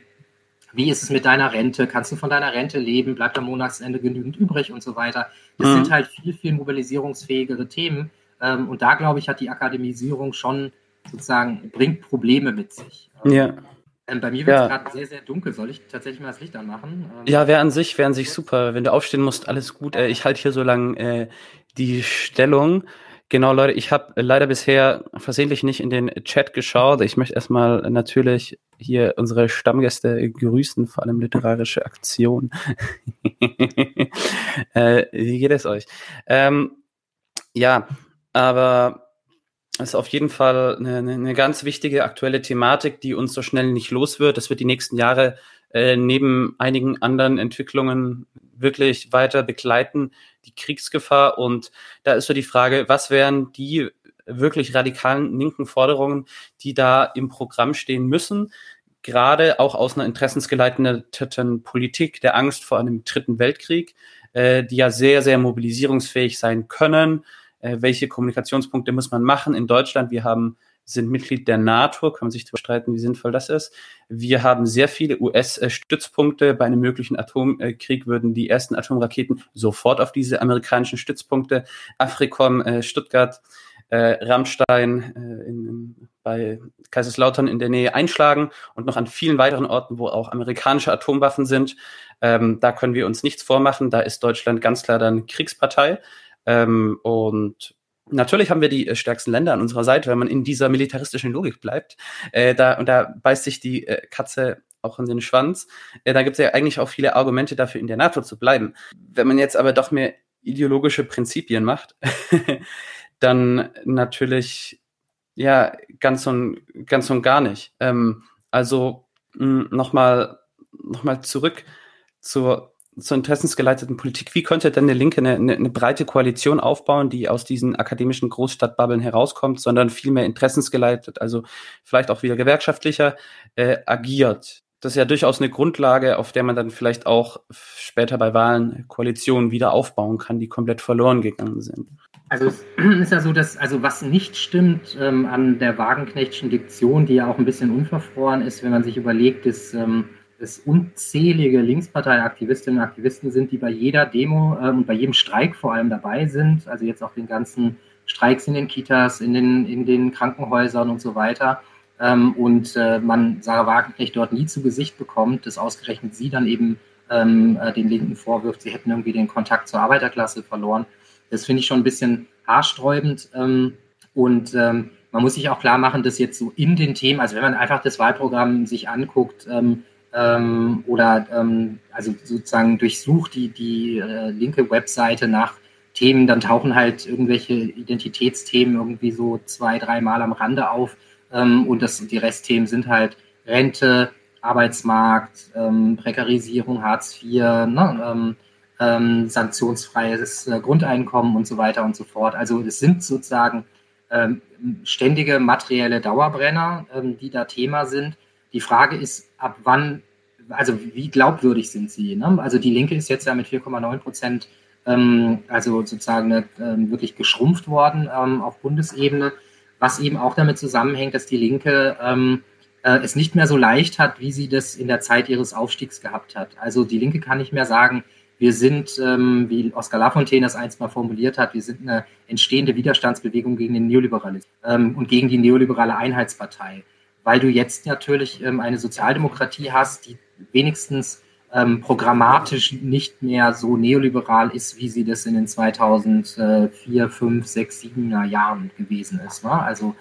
Speaker 2: wie ist es mit deiner Rente? Kannst du von deiner Rente leben? Bleibt am Monatsende genügend übrig und so weiter? Das mhm. sind halt viel, viel mobilisierungsfähigere Themen. Ähm, und da, glaube ich, hat die Akademisierung schon sozusagen, bringt Probleme mit sich.
Speaker 1: Ja.
Speaker 2: Ähm, bei mir wird es ja. gerade sehr, sehr dunkel. Soll ich tatsächlich mal das Licht anmachen?
Speaker 1: Ähm, ja, wäre an sich, wäre an sich super. Wenn du aufstehen musst, alles gut. Äh, ich halte hier so lange äh, die Stellung. Genau, Leute, ich habe leider bisher versehentlich nicht in den Chat geschaut. Ich möchte erstmal natürlich hier unsere Stammgäste grüßen, vor allem literarische Aktion. äh, wie geht es euch? Ähm, ja, aber ist auf jeden Fall eine, eine, ganz wichtige aktuelle Thematik, die uns so schnell nicht los wird. Das wird die nächsten Jahre äh, neben einigen anderen Entwicklungen wirklich weiter begleiten, die Kriegsgefahr. Und da ist so die Frage, was wären die wirklich radikalen linken Forderungen, die da im Programm stehen müssen? Gerade auch aus einer interessensgeleiteten Politik der Angst vor einem dritten Weltkrieg, äh, die ja sehr, sehr mobilisierungsfähig sein können. Äh, welche Kommunikationspunkte muss man machen? In Deutschland, wir haben sind Mitglied der NATO, kann man sich darüber streiten, wie sinnvoll das ist. Wir haben sehr viele US-Stützpunkte. Bei einem möglichen Atomkrieg würden die ersten Atomraketen sofort auf diese amerikanischen Stützpunkte, Afrikom, äh, Stuttgart, äh, Rammstein äh, in, bei Kaiserslautern in der Nähe einschlagen und noch an vielen weiteren Orten, wo auch amerikanische Atomwaffen sind. Ähm, da können wir uns nichts vormachen. Da ist Deutschland ganz klar dann Kriegspartei. Ähm, und Natürlich haben wir die äh, stärksten Länder an unserer Seite, wenn man in dieser militaristischen Logik bleibt. Äh, da, und da beißt sich die äh, Katze auch in den Schwanz. Äh, da gibt es ja eigentlich auch viele Argumente dafür, in der NATO zu bleiben. Wenn man jetzt aber doch mehr ideologische Prinzipien macht, dann natürlich ja ganz und ganz und gar nicht. Ähm, also nochmal noch mal zurück zur zur interessensgeleiteten Politik. Wie könnte denn eine Linke eine, eine, eine breite Koalition aufbauen, die aus diesen akademischen Großstadtbubbeln herauskommt, sondern vielmehr interessensgeleitet, also vielleicht auch wieder gewerkschaftlicher äh, agiert? Das ist ja durchaus eine Grundlage, auf der man dann vielleicht auch später bei Wahlen Koalitionen wieder aufbauen kann, die komplett verloren gegangen sind.
Speaker 2: Also es ist ja so, dass, also was nicht stimmt ähm, an der Wagenknechtschen Diktion, die ja auch ein bisschen unverfroren ist, wenn man sich überlegt, dass ähm, es unzählige Linkspartei-Aktivistinnen und Aktivisten sind, die bei jeder Demo äh, und bei jedem Streik vor allem dabei sind. Also jetzt auch den ganzen Streiks in den Kitas, in den, in den Krankenhäusern und so weiter. Ähm, und äh, man Sarah Wagenknecht dort nie zu Gesicht bekommt, dass ausgerechnet sie dann eben ähm, äh, den Linken vorwirft, sie hätten irgendwie den Kontakt zur Arbeiterklasse verloren. Das finde ich schon ein bisschen haarsträubend. Ähm, und ähm, man muss sich auch klar machen, dass jetzt so in den Themen, also wenn man einfach das Wahlprogramm sich anguckt, ähm, oder ähm, also sozusagen durchsucht die, die äh, linke Webseite nach Themen, dann tauchen halt irgendwelche Identitätsthemen irgendwie so zwei, dreimal am Rande auf ähm, und das, die Restthemen sind halt Rente, Arbeitsmarkt, ähm, Prekarisierung, Hartz IV, ne, ähm, ähm, sanktionsfreies äh, Grundeinkommen und so weiter und so fort. Also es sind sozusagen ähm, ständige materielle Dauerbrenner, ähm, die da Thema sind. Die Frage ist, ab wann, also wie glaubwürdig sind sie? Ne? Also die Linke ist jetzt ja mit 4,9 Prozent, ähm, also sozusagen äh, wirklich geschrumpft worden ähm, auf Bundesebene, was eben auch damit zusammenhängt, dass die Linke ähm, äh, es nicht mehr so leicht hat, wie sie das in der Zeit ihres Aufstiegs gehabt hat. Also die Linke kann nicht mehr sagen, wir sind, ähm, wie Oskar Lafontaine das einst mal formuliert hat, wir sind eine entstehende Widerstandsbewegung gegen den Neoliberalismus ähm, und gegen die neoliberale Einheitspartei weil du jetzt natürlich ähm, eine Sozialdemokratie hast, die wenigstens ähm, programmatisch nicht mehr so neoliberal ist, wie sie das in den 2004, 5, 6, 7er Jahren gewesen ist. Ne? Also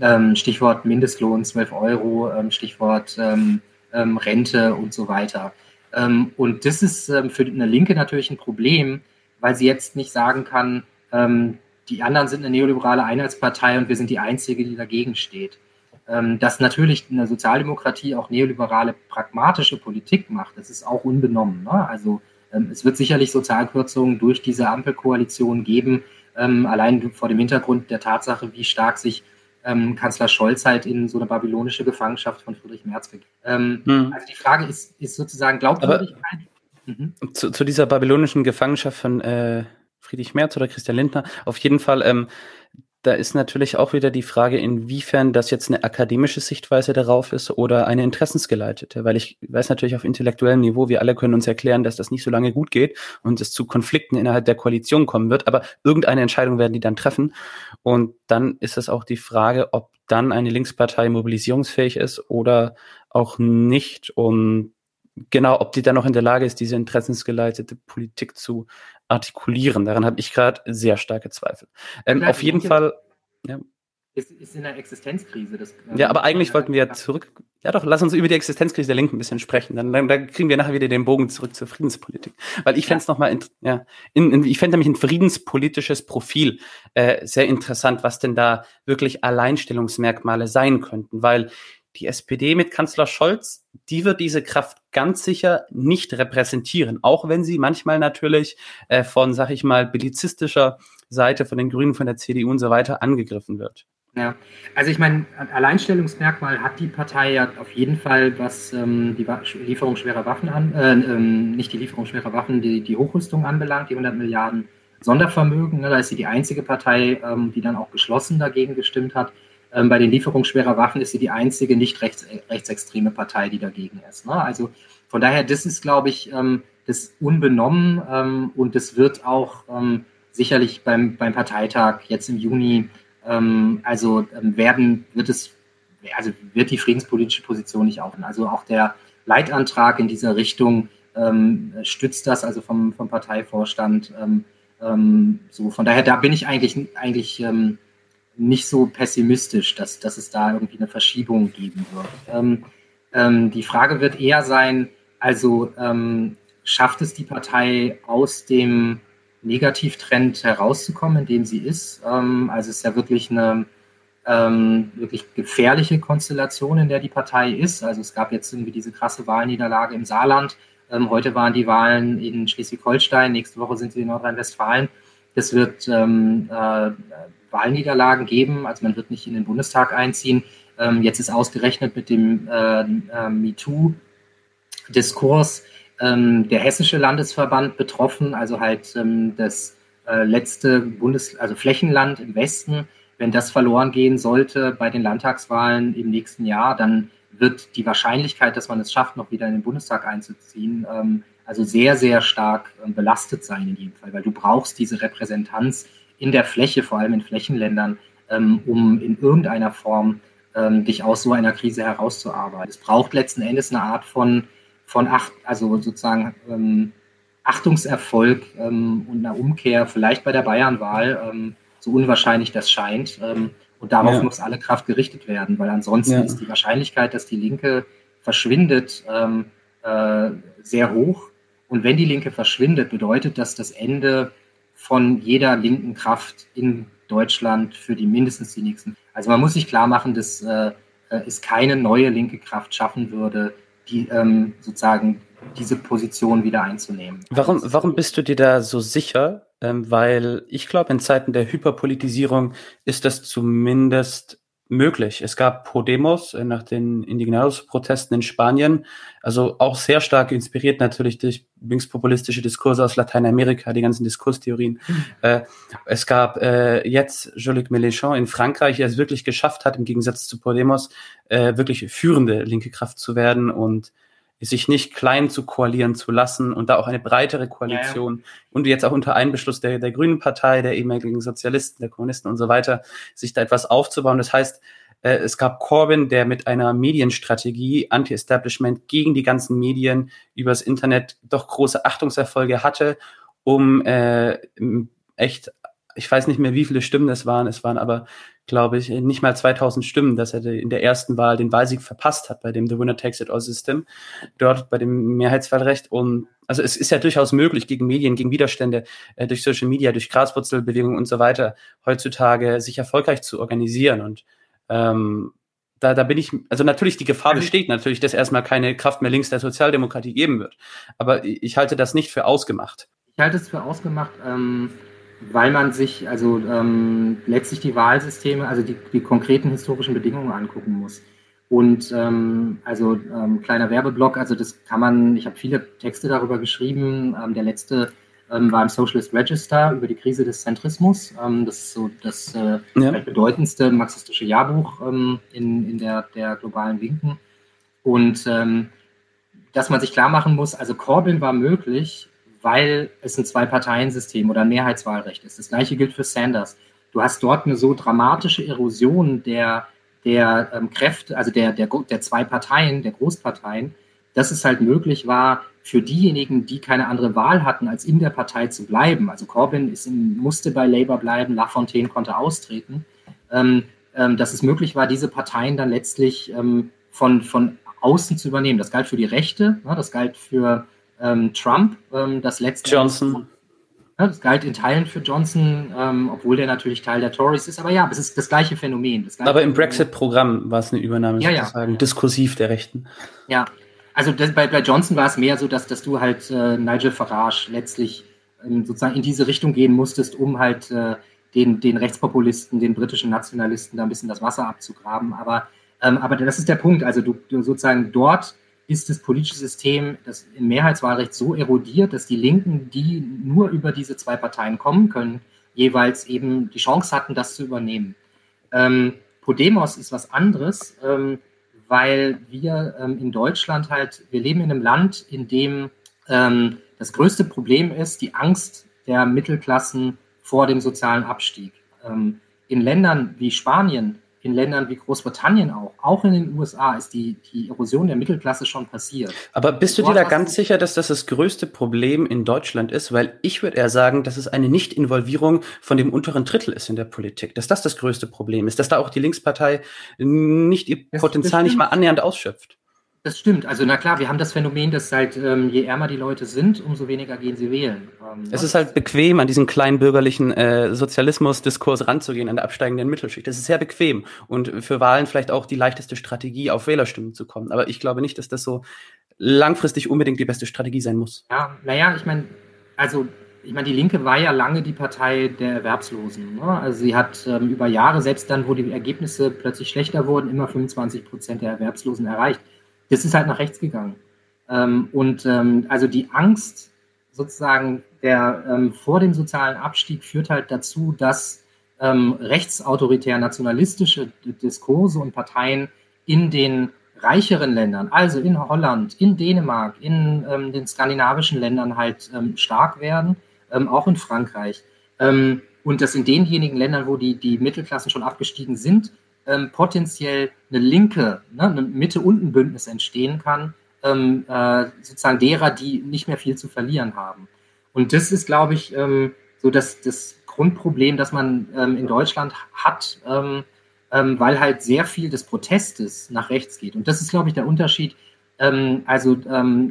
Speaker 2: ähm, Stichwort Mindestlohn 12 Euro, ähm, Stichwort ähm, ähm, Rente und so weiter. und das ist für eine Linke natürlich ein Problem, weil sie jetzt nicht sagen kann, die anderen sind eine neoliberale Einheitspartei und wir sind die Einzige, die dagegen steht dass natürlich eine Sozialdemokratie auch neoliberale, pragmatische Politik macht, das ist auch unbenommen. Ne? Also ähm, es wird sicherlich Sozialkürzungen durch diese Ampelkoalition geben, ähm, allein vor dem Hintergrund der Tatsache, wie stark sich ähm, Kanzler Scholz halt in so eine babylonische Gefangenschaft von Friedrich Merz gegeben. Ähm, hm. Also die Frage ist, ist sozusagen Glaubwürdigkeit.
Speaker 1: Mhm. Zu, zu, dieser babylonischen Gefangenschaft von äh, Friedrich Merz oder Christian Lindner, auf jeden Fall, ähm, da ist natürlich auch wieder die Frage, inwiefern das jetzt eine akademische Sichtweise darauf ist oder eine interessensgeleitete. Weil ich weiß natürlich auf intellektuellem Niveau, wir alle können uns erklären, dass das nicht so lange gut geht und es zu Konflikten innerhalb der Koalition kommen wird. Aber irgendeine Entscheidung werden die dann treffen. Und dann ist es auch die Frage, ob dann eine Linkspartei mobilisierungsfähig ist oder auch nicht. Und genau, ob die dann noch in der Lage ist, diese interessensgeleitete Politik zu artikulieren. Daran habe ich gerade sehr starke Zweifel. Ähm, auf jeden Fall.
Speaker 2: Ja. Ist, ist in einer Existenzkrise. Das,
Speaker 1: ähm, ja, aber eigentlich wollten wir ja zurück. Ja, doch, lass uns über die Existenzkrise der Linken ein bisschen sprechen. Dann, dann, dann kriegen wir nachher wieder den Bogen zurück zur Friedenspolitik. Weil ich fände es nochmal, ja, in, in, ich fände nämlich ein friedenspolitisches Profil äh, sehr interessant, was denn da wirklich Alleinstellungsmerkmale sein könnten. Weil die SPD mit Kanzler Scholz, die wird diese Kraft ganz sicher nicht repräsentieren, auch wenn sie manchmal natürlich äh, von, sag ich mal, belizistischer Seite, von den Grünen, von der CDU und so weiter angegriffen wird.
Speaker 2: Ja, also ich meine, Alleinstellungsmerkmal hat die Partei ja auf jeden Fall, was ähm, die Lieferung schwerer Waffen an, äh, ähm, nicht die Lieferung schwerer Waffen, die, die Hochrüstung anbelangt, die 100 Milliarden Sondervermögen. Ne, da ist sie die einzige Partei, ähm, die dann auch geschlossen dagegen gestimmt hat. Ähm, bei den Lieferungen schwerer Waffen ist sie die einzige nicht rechts, rechtsextreme Partei, die dagegen ist. Ne? Also von daher, das ist, glaube ich, ähm, das unbenommen ähm, und das wird auch ähm, sicherlich beim, beim Parteitag jetzt im Juni, ähm, also ähm, werden, wird es, also wird die friedenspolitische Position nicht auf. Also auch der Leitantrag in dieser Richtung stützt das, also vom, vom Parteivorstand. so von daher, da bin ich eigentlich, eigentlich nicht so pessimistisch, dass, dass es da irgendwie eine Verschiebung geben wird. Ähm, ähm, die Frage wird eher sein, also ähm, schafft es die Partei aus dem Negativtrend herauszukommen, in dem sie ist? Ähm, also es ist ja wirklich eine ähm, wirklich gefährliche Konstellation, in der die Partei ist. Also es gab jetzt irgendwie diese krasse Wahlniederlage im Saarland. Ähm, heute waren die Wahlen in Schleswig-Holstein, nächste Woche sind sie in Nordrhein-Westfalen. Das wird ähm, äh, Wahlniederlagen geben, also man wird nicht in den Bundestag einziehen. Ähm, jetzt ist ausgerechnet mit dem äh, äh, MeToo-Diskurs ähm, der hessische Landesverband betroffen, also halt ähm, das äh, letzte Bundes-, also Flächenland im Westen. Wenn das verloren gehen sollte bei den Landtagswahlen im nächsten Jahr, dann wird die Wahrscheinlichkeit, dass man es schafft, noch wieder in den Bundestag einzuziehen, ähm, also sehr, sehr stark ähm, belastet sein in jedem Fall, weil du brauchst diese Repräsentanz in der Fläche, vor allem in Flächenländern, ähm, um in irgendeiner Form ähm, dich aus so einer Krise herauszuarbeiten. Es braucht letzten Endes eine Art von, von Acht, also sozusagen ähm, Achtungserfolg ähm, und einer Umkehr, vielleicht bei der Bayernwahl, ähm, so unwahrscheinlich das scheint. Ähm, und darauf ja. muss alle Kraft gerichtet werden, weil ansonsten ja. ist die Wahrscheinlichkeit, dass die Linke verschwindet, äh, sehr hoch. Und wenn die Linke verschwindet, bedeutet das das Ende von jeder linken Kraft in Deutschland für die mindestens die nächsten. Also man muss sich klar machen, dass äh, es keine neue linke Kraft schaffen würde, die ähm, sozusagen diese Position wieder einzunehmen.
Speaker 1: Warum, warum bist du dir da so sicher? Ähm, weil ich glaube, in Zeiten der Hyperpolitisierung ist das zumindest möglich. Es gab Podemos äh, nach den Indignados-Protesten in Spanien, also auch sehr stark inspiriert natürlich durch linkspopulistische Diskurse aus Lateinamerika, die ganzen Diskurstheorien. Mhm. Äh, es gab äh, jetzt Jean-Luc Mélenchon in Frankreich, der es wirklich geschafft hat, im Gegensatz zu Podemos, äh, wirklich führende linke Kraft zu werden und sich nicht klein zu koalieren zu lassen und da auch eine breitere Koalition ja, und jetzt auch unter Einbeschluss der, der Grünen Partei, der ehemaligen Sozialisten, der Kommunisten und so weiter, sich da etwas aufzubauen. Das heißt, äh, es gab Corbyn, der mit einer Medienstrategie, Anti-Establishment gegen die ganzen Medien übers Internet doch große Achtungserfolge hatte, um äh, echt ich weiß nicht mehr, wie viele Stimmen es waren. Es waren aber, glaube ich, nicht mal 2000 Stimmen, dass er in der ersten Wahl den Wahlsieg verpasst hat bei dem The Winner Takes It All System, dort bei dem Mehrheitswahlrecht. Und also es ist ja durchaus möglich, gegen Medien, gegen Widerstände, äh, durch Social Media, durch Graswurzelbewegungen und so weiter, heutzutage sich erfolgreich zu organisieren. Und ähm, da, da bin ich, also natürlich die Gefahr besteht natürlich, dass erstmal keine Kraft mehr links der Sozialdemokratie geben wird. Aber ich halte das nicht für ausgemacht.
Speaker 2: Ich halte es für ausgemacht. Ähm weil man sich also ähm, letztlich die Wahlsysteme, also die, die konkreten historischen Bedingungen angucken muss. Und ähm, also ähm, kleiner Werbeblock, also das kann man, ich habe viele Texte darüber geschrieben. Ähm, der letzte ähm, war im Socialist Register über die Krise des Zentrismus. Ähm, das ist so das äh, ja. bedeutendste marxistische Jahrbuch in, in der, der globalen Linken. Und dass man sich klar machen muss, also Corbyn war möglich, weil es ein Zwei-Parteien-System oder ein Mehrheitswahlrecht ist. Das gleiche gilt für Sanders. Du hast dort eine so dramatische Erosion der, der ähm, Kräfte, also der, der, der zwei Parteien, der Großparteien, dass es halt möglich war, für diejenigen, die keine andere Wahl hatten, als in der Partei zu bleiben. Also Corbyn ist in, musste bei Labour bleiben, Lafontaine konnte austreten, ähm, ähm, dass es möglich war, diese Parteien dann letztlich ähm, von, von außen zu übernehmen. Das galt für die Rechte, ne, das galt für ähm, Trump, ähm, das letzte.
Speaker 1: Johnson.
Speaker 2: Ja, das galt in Teilen für Johnson, ähm, obwohl der natürlich Teil der Tories ist. Aber ja, es ist das gleiche Phänomen. Das
Speaker 1: gleiche aber im Brexit-Programm war es eine Übernahme
Speaker 2: ja, sozusagen,
Speaker 1: ja. diskursiv der Rechten.
Speaker 2: Ja, also das, bei, bei Johnson war es mehr so, dass, dass du halt äh, Nigel Farage letztlich ähm, sozusagen in diese Richtung gehen musstest, um halt äh, den, den Rechtspopulisten, den britischen Nationalisten da ein bisschen das Wasser abzugraben. Aber, ähm, aber das ist der Punkt. Also du, du sozusagen dort ist das politische System das im Mehrheitswahlrecht so erodiert, dass die Linken, die nur über diese zwei Parteien kommen können, jeweils eben die Chance hatten, das zu übernehmen. Ähm, Podemos ist was anderes, ähm, weil wir ähm, in Deutschland halt, wir leben in einem Land, in dem ähm, das größte Problem ist die Angst der Mittelklassen vor dem sozialen Abstieg. Ähm, in Ländern wie Spanien in Ländern wie Großbritannien auch, auch in den USA, ist die, die Erosion der Mittelklasse schon passiert.
Speaker 1: Aber bist du dir da ganz sicher, dass das das größte Problem in Deutschland ist? Weil ich würde eher sagen, dass es eine Nicht-Involvierung von dem unteren Drittel ist in der Politik, dass das das größte Problem ist, dass da auch die Linkspartei nicht ihr das, Potenzial nicht mal annähernd ausschöpft.
Speaker 2: Das stimmt. Also na klar, wir haben das Phänomen, dass halt ähm, je ärmer die Leute sind, umso weniger gehen sie wählen.
Speaker 1: Ähm, es ist halt bequem, an diesen kleinen bürgerlichen äh, Sozialismus-Diskurs ranzugehen, an der absteigenden Mittelschicht. Das ist sehr bequem und für Wahlen vielleicht auch die leichteste Strategie, auf Wählerstimmen zu kommen. Aber ich glaube nicht, dass das so langfristig unbedingt die beste Strategie sein muss.
Speaker 2: Ja, naja, ich meine, also ich meine, die Linke war ja lange die Partei der Erwerbslosen. Ne? Also sie hat ähm, über Jahre, selbst dann, wo die Ergebnisse plötzlich schlechter wurden, immer 25 Prozent der Erwerbslosen erreicht das ist halt nach rechts gegangen. Ähm, und ähm, also die Angst sozusagen der ähm, vor dem sozialen Abstieg führt halt dazu, dass ähm, rechtsautoritär nationalistische Diskurse und Parteien in den reicheren Ländern, also in Holland, in Dänemark, in ähm, den skandinavischen Ländern halt ähm, stark werden, auch in Frankreich. und dass in denjenigen Ländern, wo die, die Mittelklassen schon abgestiegen sind, ähm, potenziell eine linke, ne, eine Mitte-Unten-Bündnis entstehen kann, ähm, äh, sozusagen derer, die nicht mehr viel zu verlieren haben. Und das ist, glaube ich, ähm, so das, das Grundproblem, das man ähm, in Deutschland hat, ähm, ähm, weil halt sehr viel des Protestes nach rechts geht. Und das ist, glaube ich, der Unterschied. also,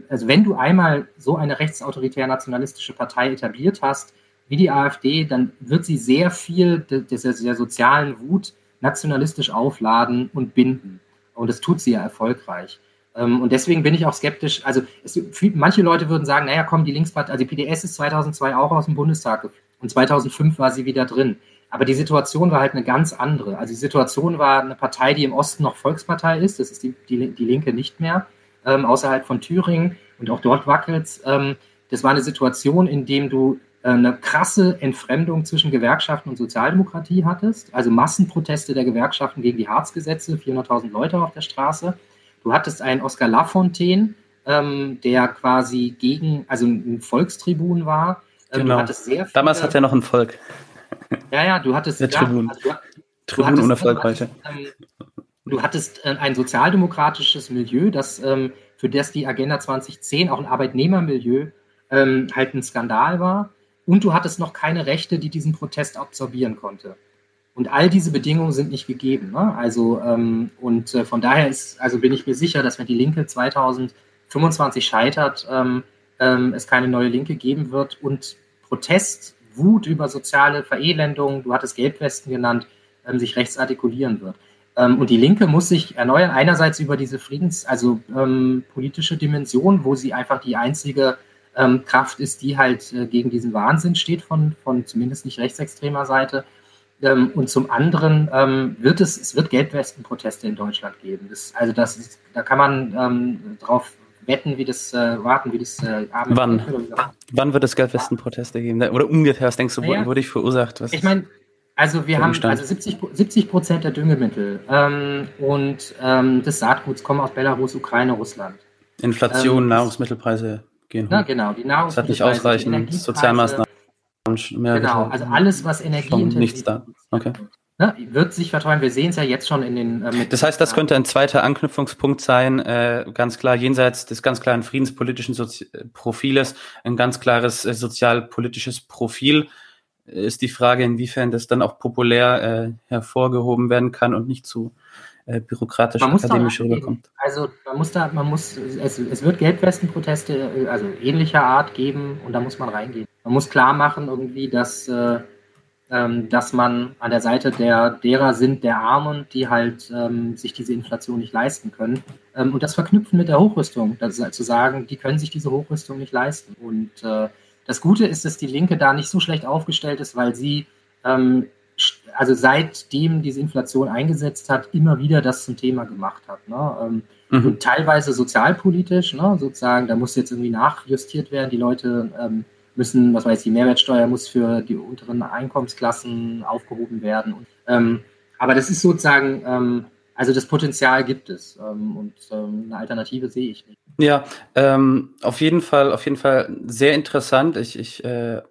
Speaker 2: also wenn du einmal so eine rechtsautoritär nationalistische Partei etabliert hast, wie die AfD, dann wird sie sehr viel der, der sozialen Wut nationalistisch aufladen und binden. Und das tut sie ja erfolgreich. Ähm, und deswegen bin ich auch skeptisch. Also es, manche Leute würden sagen, naja, komm, die Linkspartei, also die PDS ist 2002 auch aus dem Bundestag und 2005 war sie wieder drin. Aber die Situation war halt eine ganz andere. Also die Situation war eine Partei, die im Osten noch Volkspartei ist. Das ist die, die, die Linke nicht mehr, ähm, außerhalb von Thüringen. Und auch dort wackelt ähm, Das war eine Situation, in dem du eine krasse Entfremdung zwischen Gewerkschaften und Sozialdemokratie hattest, also Massenproteste der Gewerkschaften gegen die Harzgesetze, 400.000 Leute auf der Straße. Du hattest einen Oskar Lafontaine, ähm, der quasi gegen, also ein Volkstribun war.
Speaker 1: Ähm, genau. Viele, Damals hat er noch ein Volk.
Speaker 2: Ja, ja, du hattest.
Speaker 1: Der Tribun. Ja, also du, Tribun ohne Volk heute.
Speaker 2: Ähm, du hattest äh, ein sozialdemokratisches Milieu, das, ähm, für das die Agenda 2010 auch ein Arbeitnehmermilieu ähm, halt ein Skandal war und du hattest noch keine Rechte, die diesen Protest absorbieren konnte. Und all diese Bedingungen sind nicht gegeben. Ne? Also, ähm, und äh, von daher ist, also bin ich mir sicher, dass wenn die Linke 2025 scheitert, ähm, ähm, es keine neue Linke geben wird und Protest, Wut über soziale Verelendung, du hattest Gelbwesten genannt, ähm, sich rechts artikulieren wird. Ähm, und die Linke muss sich erneuern, einerseits über diese Friedens-, also ähm, politische Dimension, wo sie einfach die einzige ähm, Kraft ist, die halt äh, gegen diesen Wahnsinn steht von, von zumindest nicht rechtsextremer Seite. Ähm, und zum anderen ähm, wird es, es wird Gelbwesten-Proteste in Deutschland geben. Das, also das ist, da kann man ähm, drauf wetten, wie das äh, warten, wie das
Speaker 1: äh, Wann? Wann wird es Gelbwesten-Proteste geben? Oder ungefähr, was denkst du, naja, wurde ich verursacht?
Speaker 2: Was ich meine, also wir haben also 70 Prozent der Düngemittel ähm, und ähm, des Saatguts kommen aus Belarus, Ukraine, Russland.
Speaker 1: Inflation, ähm, Nahrungsmittelpreise gehen.
Speaker 2: Na, genau, die Nahrungsmittelpreise.
Speaker 1: Das hat nicht ausreichend, Sozialmaßnahmen.
Speaker 2: Genau, also alles, was energieintensiv
Speaker 1: nichts da. Okay.
Speaker 2: Ne, wird sich verteuern. Wir sehen es ja jetzt schon in den.
Speaker 1: Äh, das heißt, das könnte ein zweiter Anknüpfungspunkt sein, äh, ganz klar jenseits des ganz klaren friedenspolitischen Sozi Profiles, ein ganz klares äh, sozialpolitisches Profil ist die Frage, inwiefern das dann auch populär äh, hervorgehoben werden kann und nicht zu äh, bürokratisch akademisch rüberkommt.
Speaker 2: Also man muss da, man muss, es, es wird Gelbwestenproteste, äh, also ähnlicher Art geben und da muss man reingehen. Man muss klar machen irgendwie, dass, äh, ähm, dass man an der Seite der derer sind, der Armen, die halt ähm, sich diese Inflation nicht leisten können. Ähm, und das verknüpfen mit der Hochrüstung, das ist halt zu sagen, die können sich diese Hochrüstung nicht leisten. Und äh, das Gute ist, dass die Linke da nicht so schlecht aufgestellt ist, weil sie, ähm, also seitdem diese Inflation eingesetzt hat, immer wieder das zum Thema gemacht hat. Ne? Ähm, mhm. Und teilweise sozialpolitisch, ne? sozusagen, da muss jetzt irgendwie nachjustiert werden. Die Leute ähm, müssen, was weiß ich, die Mehrwertsteuer muss für die unteren Einkommensklassen aufgehoben werden. Und, ähm, aber das ist sozusagen, ähm, also das Potenzial gibt es ähm, und ähm, eine Alternative sehe ich nicht.
Speaker 1: Ja, auf jeden Fall, auf jeden Fall sehr interessant. Ich, ich äh,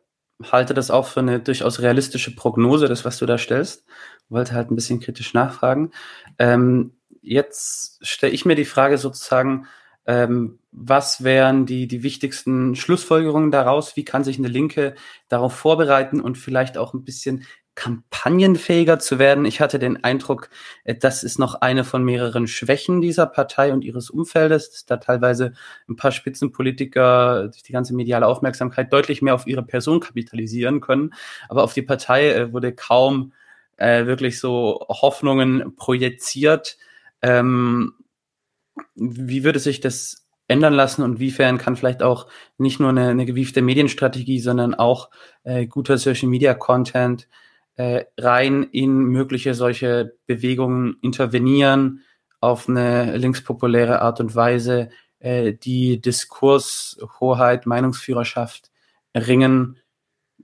Speaker 1: halte das auch für eine durchaus realistische Prognose, das, was du da stellst. Wollte halt ein bisschen kritisch nachfragen. Ähm, jetzt stelle ich mir die Frage sozusagen, ähm, was wären die, die wichtigsten Schlussfolgerungen daraus? Wie kann sich eine Linke darauf vorbereiten und vielleicht auch ein bisschen kampagnenfähiger zu werden. Ich hatte den Eindruck, äh, das ist noch eine von mehreren Schwächen dieser Partei und ihres Umfeldes, dass da teilweise ein paar Spitzenpolitiker durch die ganze mediale Aufmerksamkeit deutlich mehr auf ihre Person kapitalisieren können. Aber auf die Partei äh, wurde kaum äh, wirklich so Hoffnungen projiziert. Ähm, wie würde sich das ändern lassen und wiefern kann vielleicht auch nicht nur eine, eine gewiefte Medienstrategie, sondern auch äh, guter Social Media Content äh, rein in mögliche solche Bewegungen intervenieren auf eine linkspopuläre Art und Weise, äh, die Diskurshoheit, Meinungsführerschaft erringen.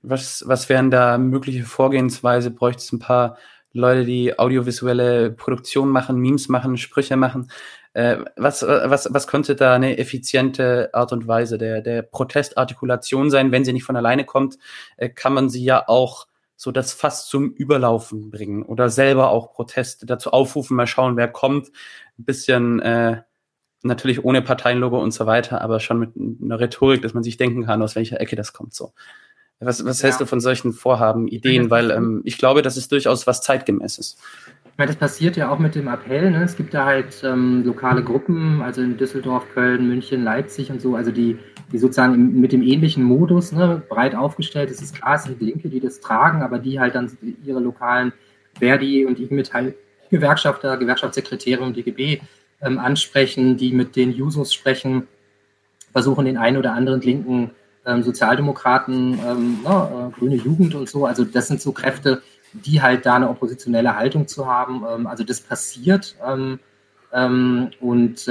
Speaker 1: Was, was wären da mögliche Vorgehensweise? Bräuchte es ein paar Leute, die audiovisuelle Produktion machen, Memes machen, Sprüche machen? Äh, was, was, was könnte da eine effiziente Art und Weise der, der Protestartikulation sein? Wenn sie nicht von alleine kommt, äh, kann man sie ja auch so das fast zum Überlaufen bringen oder selber auch Proteste dazu aufrufen, mal schauen, wer kommt. Ein bisschen äh, natürlich ohne Parteienlogo und so weiter, aber schon mit einer Rhetorik, dass man sich denken kann, aus welcher Ecke das kommt so. Was, was ja. hältst du von solchen Vorhaben, Ideen? Weil ähm, ich glaube, das ist durchaus was zeitgemäßes.
Speaker 2: Ich meine, das passiert ja auch mit dem Appell. Ne? Es gibt da halt ähm, lokale Gruppen, also in Düsseldorf, Köln, München, Leipzig und so, also die, die sozusagen mit dem ähnlichen Modus ne, breit aufgestellt. Es ist klar, es sind Linke, die das tragen, aber die halt dann ihre lokalen Verdi und IG Metall Gewerkschafter, Gewerkschaftssekretäre und DGB ähm, ansprechen, die mit den Jusos sprechen, versuchen den einen oder anderen linken ähm, Sozialdemokraten, ähm, na, äh, grüne Jugend und so. Also das sind so Kräfte, die halt da eine oppositionelle Haltung zu haben. Ähm, also das passiert. Ähm, ähm, und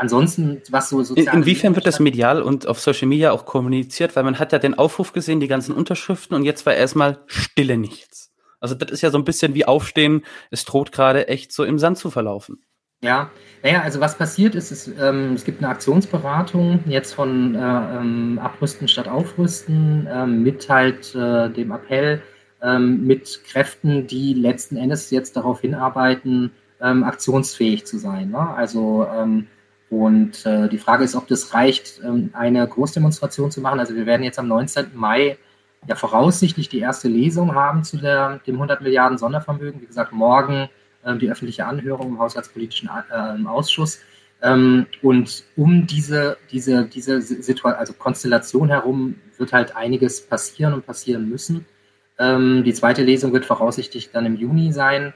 Speaker 2: ansonsten, was so
Speaker 1: sozial. In, inwiefern wird das medial und auf Social Media auch kommuniziert? Weil man hat ja den Aufruf gesehen, die ganzen Unterschriften und jetzt war erstmal Stille nichts. Also das ist ja so ein bisschen wie Aufstehen, es droht gerade echt so im Sand zu verlaufen.
Speaker 2: Ja, naja, also was passiert ist, ist ähm, es gibt eine Aktionsberatung jetzt von äh, ähm, Abrüsten statt Aufrüsten ähm, mit halt äh, dem Appell, ähm, mit Kräften, die letzten Endes jetzt darauf hinarbeiten, ähm, aktionsfähig zu sein. Ne? Also ähm, und äh, die Frage ist, ob das reicht, ähm, eine Großdemonstration zu machen. Also wir werden jetzt am 19. Mai ja voraussichtlich die erste Lesung haben zu der, dem 100 Milliarden Sondervermögen. Wie gesagt, morgen äh, die öffentliche Anhörung im Haushaltspolitischen äh, Ausschuss. Ähm, und um diese, diese, diese Situation, also Konstellation herum wird halt einiges passieren und passieren müssen. Ähm, die zweite Lesung wird voraussichtlich dann im Juni sein.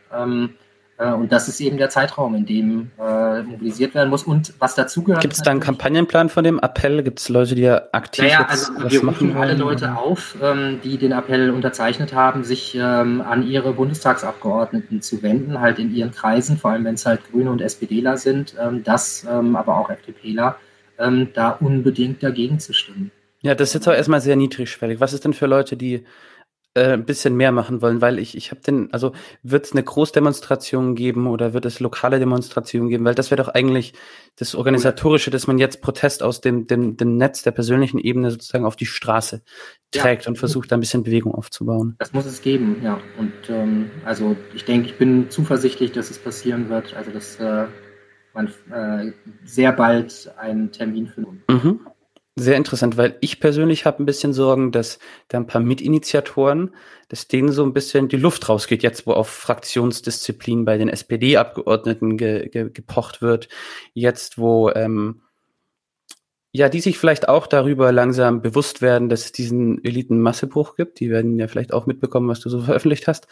Speaker 2: Äh, und das ist eben der Zeitraum, in dem äh, mobilisiert werden muss. Und was dazugehört.
Speaker 1: Gibt es da einen Kampagnenplan von dem Appell? Gibt es Leute, die ja aktiv
Speaker 2: naja, also wir rufen alle Leute auf, ähm, die den Appell unterzeichnet haben, sich ähm, an ihre Bundestagsabgeordneten zu wenden, halt in ihren Kreisen, vor allem wenn es halt Grüne und SPDler sind, ähm, das ähm, aber auch FDPler, ähm, da unbedingt dagegen zu stimmen.
Speaker 1: Ja, das ist jetzt auch erstmal sehr niedrigschwellig. Was ist denn für Leute, die äh, ein bisschen mehr machen wollen, weil ich, ich habe den, also wird es eine Großdemonstration geben oder wird es lokale Demonstrationen geben, weil das wäre doch eigentlich das Organisatorische, dass man jetzt Protest aus dem, dem, dem Netz der persönlichen Ebene sozusagen auf die Straße trägt ja. und versucht, da ein bisschen Bewegung aufzubauen.
Speaker 2: Das muss es geben, ja. Und ähm, also ich denke, ich bin zuversichtlich, dass es passieren wird, also dass äh, man äh, sehr bald einen Termin findet. Mhm.
Speaker 1: Sehr interessant, weil ich persönlich habe ein bisschen Sorgen, dass da ein paar Mitinitiatoren, dass denen so ein bisschen die Luft rausgeht, jetzt wo auf Fraktionsdisziplin bei den SPD-Abgeordneten ge, ge, gepocht wird, jetzt wo ähm, ja, die sich vielleicht auch darüber langsam bewusst werden, dass es diesen Eliten-Massebruch gibt. Die werden ja vielleicht auch mitbekommen, was du so veröffentlicht hast.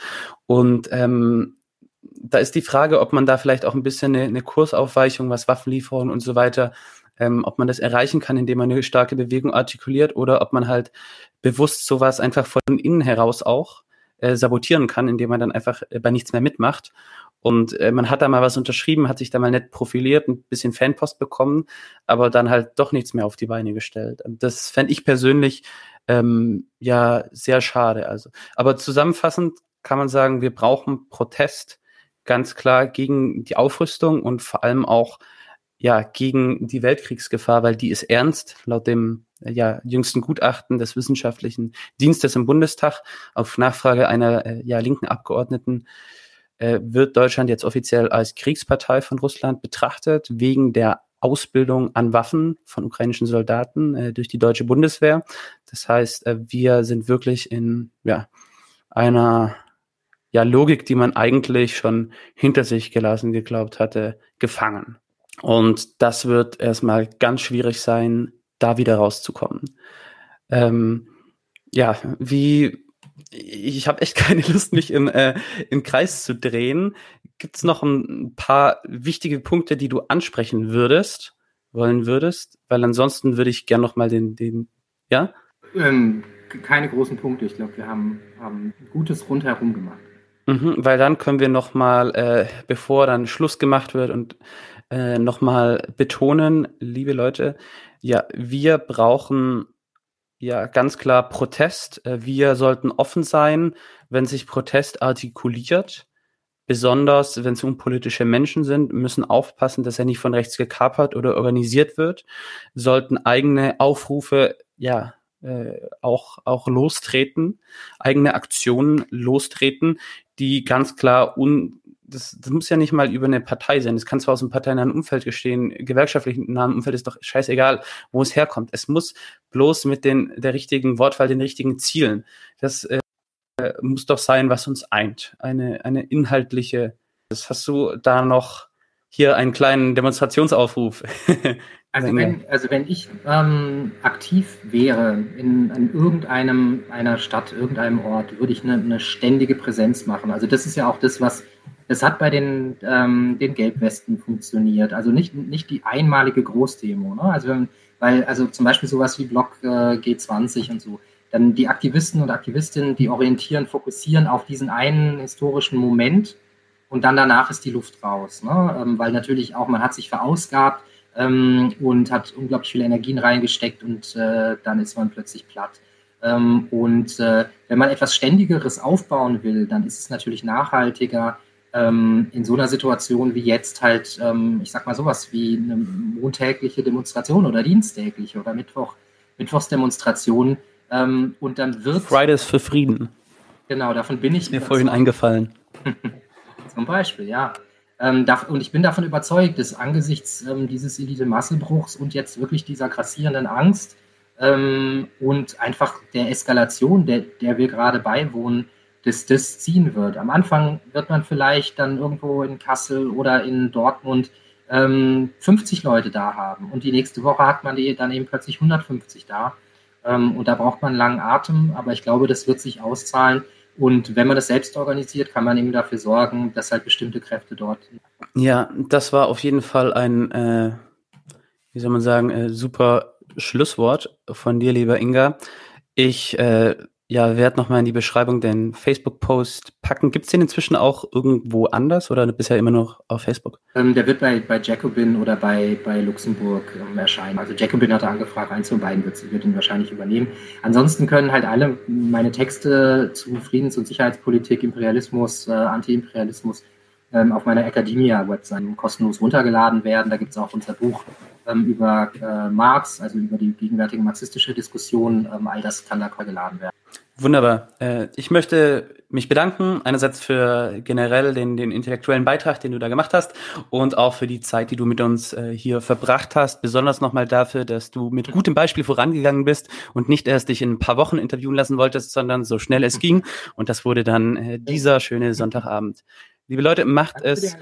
Speaker 1: Und ähm, da ist die Frage, ob man da vielleicht auch ein bisschen eine, eine Kursaufweichung, was Waffenlieferungen und so weiter ähm, ob man das erreichen kann, indem man eine starke Bewegung artikuliert oder ob man halt bewusst sowas einfach von innen heraus auch äh, sabotieren kann, indem man dann einfach äh, bei nichts mehr mitmacht. Und äh, man hat da mal was unterschrieben, hat sich da mal nett profiliert, ein bisschen Fanpost bekommen, aber dann halt doch nichts mehr auf die Beine gestellt. Das fände ich persönlich ähm, ja sehr schade. Also, aber zusammenfassend kann man sagen, wir brauchen Protest ganz klar gegen die Aufrüstung und vor allem auch ja, gegen die Weltkriegsgefahr, weil die ist ernst, laut dem ja, jüngsten Gutachten des Wissenschaftlichen Dienstes im Bundestag auf Nachfrage einer äh, ja, linken Abgeordneten äh, wird Deutschland jetzt offiziell als Kriegspartei von Russland betrachtet, wegen der Ausbildung an Waffen von ukrainischen Soldaten äh, durch die deutsche Bundeswehr. Das heißt, äh, wir sind wirklich in ja, einer ja, Logik, die man eigentlich schon hinter sich gelassen geglaubt hatte, gefangen. Und das wird erstmal ganz schwierig sein, da wieder rauszukommen. Ähm, ja, wie ich habe echt keine Lust, mich im, äh, im Kreis zu drehen. Gibt es noch ein paar wichtige Punkte, die du ansprechen würdest, wollen würdest? Weil ansonsten würde ich gern noch mal den, den, ja?
Speaker 2: Ähm, keine großen Punkte. Ich glaube, wir haben, haben Gutes rundherum gemacht.
Speaker 1: Mhm, weil dann können wir noch mal, äh, bevor dann Schluss gemacht wird und äh, nochmal betonen, liebe Leute, ja, wir brauchen ja ganz klar Protest. Äh, wir sollten offen sein, wenn sich Protest artikuliert. Besonders wenn es unpolitische Menschen sind, müssen aufpassen, dass er nicht von rechts gekapert oder organisiert wird, sollten eigene Aufrufe ja äh, auch, auch lostreten, eigene Aktionen lostreten, die ganz klar un, das, das muss ja nicht mal über eine Partei sein. Das kann zwar aus einem parteinahen Umfeld gestehen, gewerkschaftlichen nahen Umfeld ist doch scheißegal, wo es herkommt. Es muss bloß mit den, der richtigen Wortwahl, den richtigen Zielen. Das äh, muss doch sein, was uns eint. Eine, eine inhaltliche. Das hast du da noch hier einen kleinen Demonstrationsaufruf.
Speaker 2: also, wenn, also wenn ich ähm, aktiv wäre in, in irgendeinem einer Stadt, irgendeinem Ort, würde ich eine, eine ständige Präsenz machen. Also das ist ja auch das, was es hat bei den, ähm, den Gelbwesten funktioniert. Also nicht, nicht die einmalige Großdemo. Ne? Also wenn, weil, also zum Beispiel sowas wie Block äh, G20 und so. Dann die Aktivisten und Aktivistinnen, die orientieren, fokussieren auf diesen einen historischen Moment und dann danach ist die Luft raus. Ne? Ähm, weil natürlich auch, man hat sich verausgabt ähm, und hat unglaublich viele Energien reingesteckt und äh, dann ist man plötzlich platt. Ähm, und äh, wenn man etwas Ständigeres aufbauen will, dann ist es natürlich nachhaltiger, ähm, in so einer Situation wie jetzt halt, ähm, ich sag mal sowas wie eine montägliche Demonstration oder diensttägliche oder Mittwoch, Mittwochsdemonstration ähm, und dann wird
Speaker 1: Fridays für Frieden.
Speaker 2: Genau, davon bin ich.
Speaker 1: Ist mir vorhin eingefallen.
Speaker 2: Zum Beispiel, ja. Ähm, und ich bin davon überzeugt, dass angesichts ähm, dieses Elite-Massenbruchs und jetzt wirklich dieser grassierenden Angst ähm, und einfach der Eskalation, der, der wir gerade beiwohnen, das, das ziehen wird. Am Anfang wird man vielleicht dann irgendwo in Kassel oder in Dortmund ähm, 50 Leute da haben und die nächste Woche hat man die dann eben plötzlich 150 da. Ähm, und da braucht man einen langen Atem, aber ich glaube, das wird sich auszahlen, Und wenn man das selbst organisiert, kann man eben dafür sorgen, dass halt bestimmte Kräfte dort.
Speaker 1: Ja, das war auf jeden Fall ein, äh, wie soll man sagen, äh, super Schlusswort von dir, lieber Inga. Ich äh, ja, werde nochmal in die Beschreibung den Facebook-Post packen. Gibt es den inzwischen auch irgendwo anders oder bisher immer noch auf Facebook?
Speaker 2: Ähm, der wird bei, bei Jacobin oder bei, bei Luxemburg ähm, erscheinen. Also Jacobin hat angefragt, eins von beiden wird, wird ihn wahrscheinlich übernehmen. Ansonsten können halt alle meine Texte zu Friedens- und Sicherheitspolitik, Imperialismus, äh, Anti-Imperialismus ähm, auf meiner Academia-Website kostenlos runtergeladen werden. Da gibt es auch unser Buch ähm, über äh, Marx, also über die gegenwärtige marxistische Diskussion. Ähm, all das kann da geladen werden.
Speaker 1: Wunderbar. Äh, ich möchte mich bedanken, einerseits für generell den, den intellektuellen Beitrag, den du da gemacht hast und auch für die Zeit, die du mit uns äh, hier verbracht hast. Besonders nochmal dafür, dass du mit gutem Beispiel vorangegangen bist und nicht erst dich in ein paar Wochen interviewen lassen wolltest, sondern so schnell es ging. Und das wurde dann äh, dieser schöne Sonntagabend. Liebe Leute, macht es,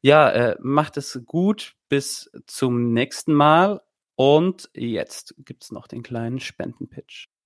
Speaker 1: ja, macht es gut. Bis zum nächsten Mal. Und jetzt gibt's noch den kleinen Spendenpitch.